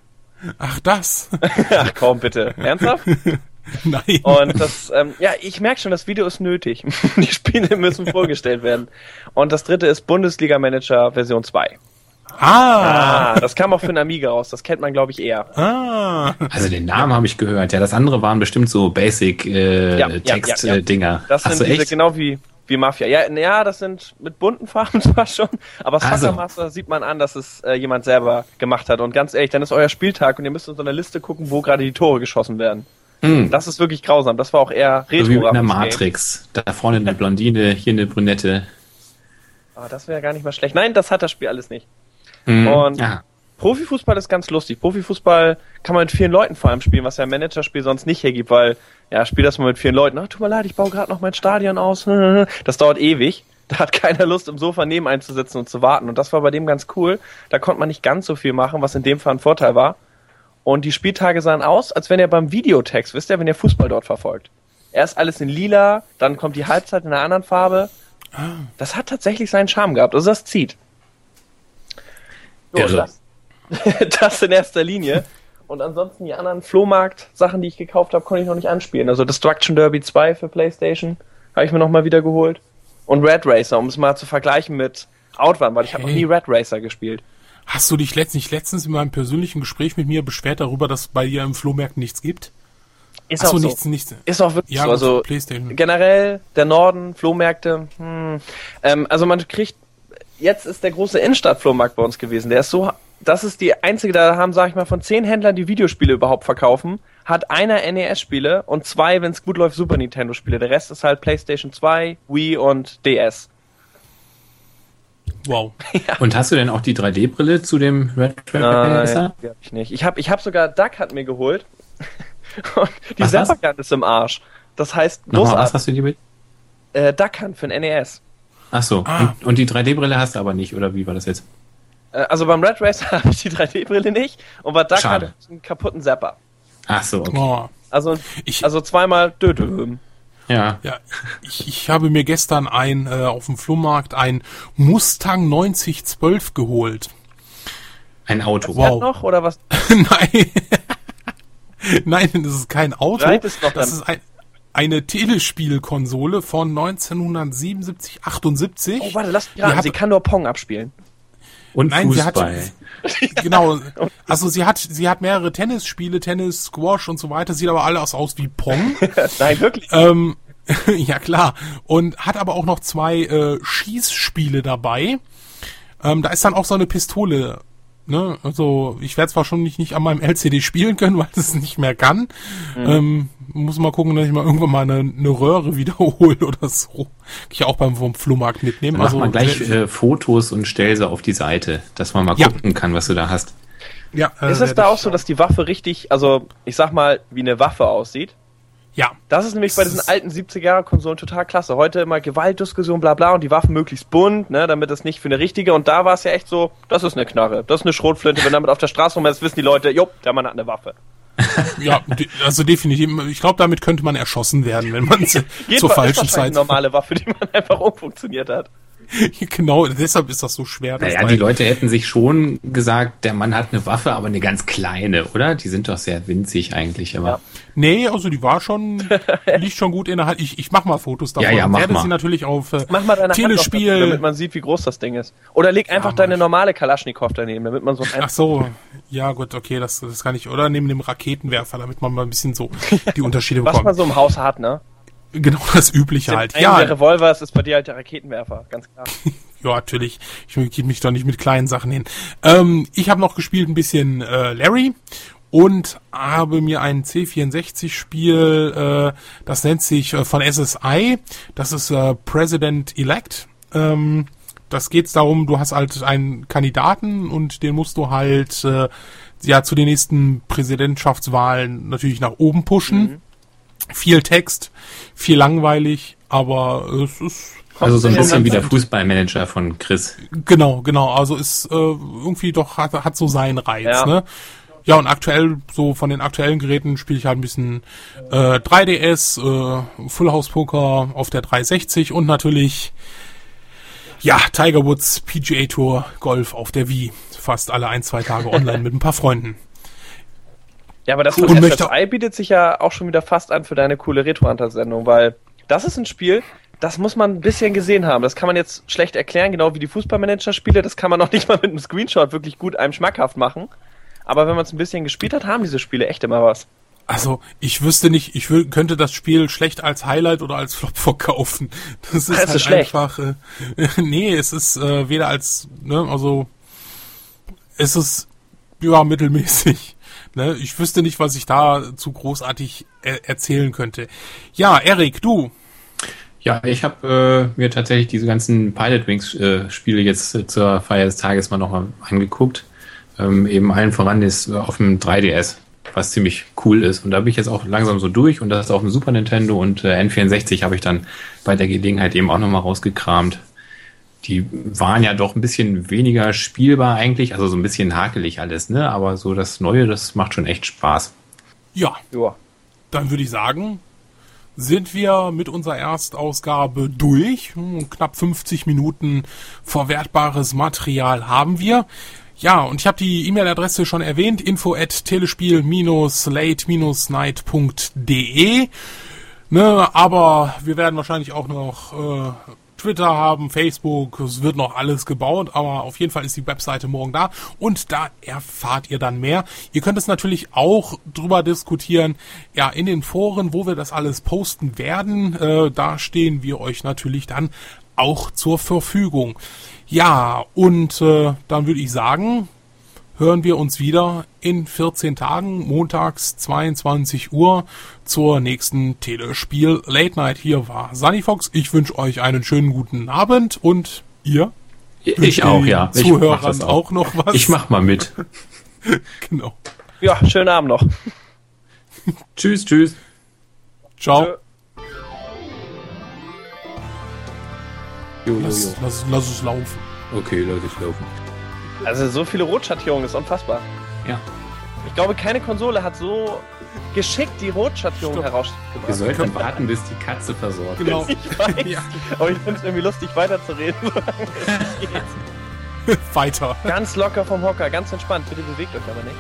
Speaker 3: Ach, das.
Speaker 2: Ach komm, bitte. Ernsthaft?
Speaker 3: Nein.
Speaker 2: Und das, ähm, ja, ich merke schon, das Video ist nötig. Die Spiele müssen vorgestellt werden. Und das dritte ist Bundesliga Manager Version 2.
Speaker 3: Ah.
Speaker 2: Ah, das kam auch für den Amiga raus. Das kennt man, glaube ich, eher.
Speaker 3: Ah.
Speaker 4: Also den Namen habe ich gehört. Ja, das andere waren bestimmt so Basic äh,
Speaker 2: Ja, ja,
Speaker 4: Text
Speaker 2: ja, ja.
Speaker 4: Dinger.
Speaker 2: Das
Speaker 4: Ach
Speaker 2: sind
Speaker 4: so,
Speaker 2: diese
Speaker 4: echt?
Speaker 2: genau wie, wie Mafia. Ja, ja, das sind mit bunten Farben zwar schon, aber. Soccer Master sieht man an, dass es äh, jemand selber gemacht hat. Und ganz ehrlich, dann ist euer Spieltag und ihr müsst in so einer Liste gucken, wo gerade die Tore geschossen werden.
Speaker 4: Hm.
Speaker 2: Das ist wirklich grausam. Das war auch eher retro
Speaker 4: So wie in der Matrix. Da vorne eine Blondine, hier eine Brünette.
Speaker 2: Ah, das wäre gar nicht mal schlecht. Nein, das hat das Spiel alles nicht.
Speaker 4: Hm.
Speaker 2: Und-
Speaker 4: ja.
Speaker 2: Profifußball ist ganz lustig. Profifußball kann man mit vielen Leuten vor allem spielen, was ja im Managerspiel sonst nicht hergibt, weil, ja, spiel das mal mit vielen Leuten. Ach, tut mir leid, ich baue gerade noch mein Stadion aus. Das dauert ewig. Da hat keiner Lust, im Sofa neben einzusitzen und zu warten. Und das war bei dem ganz cool. Da konnte man nicht ganz so viel machen, was in dem Fall ein Vorteil war. Und die Spieltage sahen aus, als wenn ihr beim Videotext, wisst ihr, wenn ihr Fußball dort verfolgt. Erst alles in lila, dann kommt die Halbzeit in einer anderen Farbe. Das hat tatsächlich seinen Charme gehabt. Also das zieht. So,
Speaker 4: Irre.
Speaker 2: das, das in erster Linie. Und ansonsten die anderen Flohmarkt-Sachen, die ich gekauft habe, konnte ich noch nicht anspielen. Also Destruction Derby 2 für PlayStation habe ich mir noch mal wieder geholt. Und Red Racer, um es mal zu vergleichen mit Outrun, weil ich habe noch nie Red Racer gespielt.
Speaker 3: Hast du dich letzt, nicht letztens in meinem persönlichen Gespräch mit mir beschwert darüber, dass bei dir im Flohmarkt nichts gibt?
Speaker 2: Ist
Speaker 3: Achso,
Speaker 2: auch so.
Speaker 3: nichts, nichts.
Speaker 2: Ist auch wirklich
Speaker 3: Ja,
Speaker 2: so. Also
Speaker 3: PlayStation.
Speaker 2: generell der Norden, Flohmärkte. Hm. Ähm, also man kriegt. Jetzt ist der große Innenstadt-Flohmarkt bei uns gewesen. Der ist so. Das ist die einzige, da haben, sag ich mal, von zehn Händlern, die Videospiele überhaupt verkaufen, hat einer NES-Spiele und zwei, wenn es gut läuft, Super Nintendo-Spiele. Der Rest ist halt PlayStation 2, Wii und DS.
Speaker 3: Wow.
Speaker 4: Und hast du denn auch die 3D-Brille zu dem Red
Speaker 2: Nein, die hab ich nicht. Ich habe ich hab sogar Duck hat mir geholt. und die? Zappergun ist im Arsch. Das heißt,
Speaker 4: Nochmal, was hast du dir mit?
Speaker 2: Äh, Duck Hunt für den NES.
Speaker 4: Ach so.
Speaker 3: Ah.
Speaker 4: Und, und die 3D-Brille hast du aber nicht, oder wie war das jetzt?
Speaker 2: Äh, also beim Red Racer habe ich die 3D-Brille nicht und bei Duck
Speaker 4: Schade.
Speaker 2: hatte ich einen kaputten Zapper.
Speaker 4: Ach so, okay.
Speaker 3: Oh.
Speaker 2: Also,
Speaker 3: Ich-
Speaker 2: also zweimal Dödö.
Speaker 4: Ja.
Speaker 3: Ja, ich, ich habe mir gestern ein äh, auf dem Flohmarkt ein Mustang 9012 geholt.
Speaker 4: Ein Auto.
Speaker 3: Wow.
Speaker 2: noch oder was?
Speaker 3: Nein. Nein, das ist kein Auto.
Speaker 2: Doch
Speaker 3: das
Speaker 2: dann.
Speaker 3: ist ein, eine Telespielkonsole von 1977, 78.
Speaker 2: Oh, warte, lass mich raten. Sie kann nur Pong abspielen.
Speaker 4: Und
Speaker 3: Nein, sie hat
Speaker 4: Fußball.
Speaker 3: genau. Also sie hat sie hat mehrere Tennisspiele, Tennis, Squash und so weiter. Sieht aber alles aus wie Pong.
Speaker 2: Nein, wirklich.
Speaker 3: ähm, ja klar. Und hat aber auch noch zwei äh, Schießspiele dabei. Ähm, da ist dann auch so eine Pistole. Ne? Also ich werde zwar schon nicht, nicht an meinem LCD spielen können, weil es nicht mehr kann.
Speaker 2: Mhm.
Speaker 3: Ähm, muss mal gucken, dass ich mal irgendwann mal eine, eine Röhre wiederhole oder so. Kann ich auch beim vom Flohmarkt mitnehmen.
Speaker 4: Mach
Speaker 3: also
Speaker 4: mal gleich äh, Fotos und stell sie auf die Seite, dass man mal
Speaker 3: Ja.
Speaker 4: gucken kann, was du da hast.
Speaker 3: ja, äh,
Speaker 2: ist es da auch so, dass die Waffe richtig, also ich sag mal, wie eine Waffe aussieht?
Speaker 3: Ja,
Speaker 2: Das ist nämlich bei
Speaker 3: Das
Speaker 2: diesen
Speaker 3: ist-
Speaker 2: alten 70er-Konsolen total klasse. Heute immer Gewaltdiskussion, bla bla und die Waffen möglichst bunt, ne, damit es nicht für eine richtige. Und da war es ja echt so, das ist eine Knarre, das ist eine Schrotflinte. Wenn damit auf der Straße rumhältst, wissen die Leute, jo, der Mann hat eine Waffe.
Speaker 3: ja, also definitiv. Ich glaube, damit könnte man erschossen werden, wenn man zur falschen
Speaker 2: ist
Speaker 3: Zeit.
Speaker 2: eine normale Waffe, die man einfach umfunktioniert hat.
Speaker 3: genau, deshalb ist das so schwer. das
Speaker 4: Naja, die Leute hätten sich schon gesagt, der Mann hat eine Waffe, aber eine ganz kleine, oder? Die sind doch sehr winzig eigentlich immer.
Speaker 2: Ja.
Speaker 3: Nee, also die war schon, liegt schon gut in der Hand. Ich, ich mach mal Fotos davon.
Speaker 4: Ja, ja, mach
Speaker 3: werde
Speaker 4: mal.
Speaker 3: sie natürlich auf äh,
Speaker 2: Mach mal deine Hand auf
Speaker 3: Telespiel.
Speaker 2: damit man sieht, wie groß das Ding ist. Oder leg einfach
Speaker 3: mach
Speaker 2: deine normale Kalaschnikow daneben, damit man so ein
Speaker 3: Ach so, ja gut, okay, das, das kann ich. Oder neben dem Raketenwerfer, damit man mal ein bisschen so die Unterschiede
Speaker 2: was man
Speaker 3: bekommt.
Speaker 2: so im Haus hat, ne?
Speaker 3: Genau das Übliche halt.
Speaker 2: Einer der
Speaker 3: Ja,
Speaker 2: Revolver ist bei dir halt der Raketenwerfer, ganz klar.
Speaker 3: ja, natürlich. Ich gebe mich doch nicht mit kleinen Sachen hin. Ähm, ich habe noch gespielt ein bisschen äh, Larry und habe mir ein C64-Spiel, äh, das nennt sich äh, von SSI, das ist äh, President Elect. Ähm, das geht's darum, du hast halt einen Kandidaten und den musst du halt äh, ja zu den nächsten Präsidentschaftswahlen natürlich nach oben pushen. Viel Text, viel langweilig, aber es ist
Speaker 4: Also so ein bisschen wie der Fußballmanager von Chris.
Speaker 3: Genau, genau. Also ist äh, irgendwie doch hat, hat so seinen Reiz,
Speaker 2: Ja.
Speaker 3: ne? Ja, und aktuell, so von den aktuellen Geräten spiele ich halt ein bisschen äh, 3DS, äh, Full House Poker auf der 360 und natürlich ja, Tiger Woods PGA Tour Golf auf der Wii. Fast alle ein, zwei Tage online mit ein paar Freunden.
Speaker 2: Ja, aber das von
Speaker 3: möchte-
Speaker 2: SSI bietet sich ja auch schon wieder fast an für deine coole Retro-Hunter-Sendung, weil das ist ein Spiel, das muss man ein bisschen gesehen haben. Das kann man jetzt schlecht erklären, genau wie die Fußballmanager-Spiele. Das kann man auch nicht mal mit einem Screenshot wirklich gut einem schmackhaft machen. Aber wenn man es ein bisschen gespielt hat, haben diese Spiele echt immer was.
Speaker 3: Also, ich wüsste nicht, ich könnte das Spiel schlecht als Highlight oder als Flop verkaufen. Das ist halt
Speaker 2: ist
Speaker 3: einfach, äh, nee, es ist äh, weder als, ne, also, es ist, ja, mittelmäßig. Ne? Ich wüsste nicht, was ich da zu großartig er erzählen könnte. Ja, Erik, du.
Speaker 4: Ja, ich habe äh, mir tatsächlich diese ganzen Pilot Wings äh, Spiele jetzt äh, zur Feier des Tages mal nochmal angeguckt. Ähm, eben allen voran ist äh, auf dem 3DS, was ziemlich cool ist. Und da bin ich jetzt auch langsam so durch und das ist auf dem Super Nintendo und äh, N64 habe ich dann bei der Gelegenheit eben auch nochmal rausgekramt. Die waren ja doch ein bisschen weniger spielbar eigentlich, also so ein bisschen hakelig alles, ne? Aber so das Neue, das macht schon echt Spaß.
Speaker 3: Ja,
Speaker 2: Ja.
Speaker 3: dann würde ich sagen, sind wir mit unserer Erstausgabe durch. Hm, Knapp 50 Minuten verwertbares Material haben wir. Ja, und ich habe die E-Mail-Adresse schon erwähnt, info at telespiel-late-night.de. Ne, aber wir werden wahrscheinlich auch noch äh, Twitter haben, Facebook, es wird noch alles gebaut, aber auf jeden Fall ist die Webseite morgen da und da erfahrt ihr dann mehr. Ihr könnt es natürlich auch drüber diskutieren, ja, in den Foren, wo wir das alles posten werden, äh, da stehen wir euch natürlich dann auch zur Verfügung. Ja, und äh, dann würde ich sagen, hören wir uns wieder in 14 Tagen, montags 22 Uhr zur nächsten Telespiel Late Night. Hier war Sunny Fox. Ich wünsche euch einen schönen guten Abend und ihr?
Speaker 4: Ich auch, ja. Ich mach
Speaker 3: Zuhörern
Speaker 4: das
Speaker 3: auch. noch was?
Speaker 4: Ich mach mal mit.
Speaker 3: Genau.
Speaker 2: Ja, schönen Abend noch.
Speaker 4: tschüss, tschüss.
Speaker 3: Ciao.
Speaker 2: Tschö.
Speaker 4: Jo, jo,
Speaker 3: Lass,
Speaker 4: jo.
Speaker 3: lass, lass es laufen.
Speaker 4: Okay, lass ich laufen.
Speaker 2: Also so viele Rotschattierungen ist unfassbar.
Speaker 4: Ja.
Speaker 2: Ich glaube, keine Konsole hat so geschickt die Rotschattierung
Speaker 3: Stopp.
Speaker 4: Wir
Speaker 2: herausgebracht.
Speaker 4: sollten warten, bis die Katze versorgt
Speaker 3: Genau.
Speaker 4: ist.
Speaker 2: Ich weiß,
Speaker 3: Ja.
Speaker 2: aber ich finde es irgendwie lustig weiterzureden.
Speaker 3: Weiter.
Speaker 2: ganz locker vom Hocker, ganz entspannt. Bitte bewegt euch aber nicht.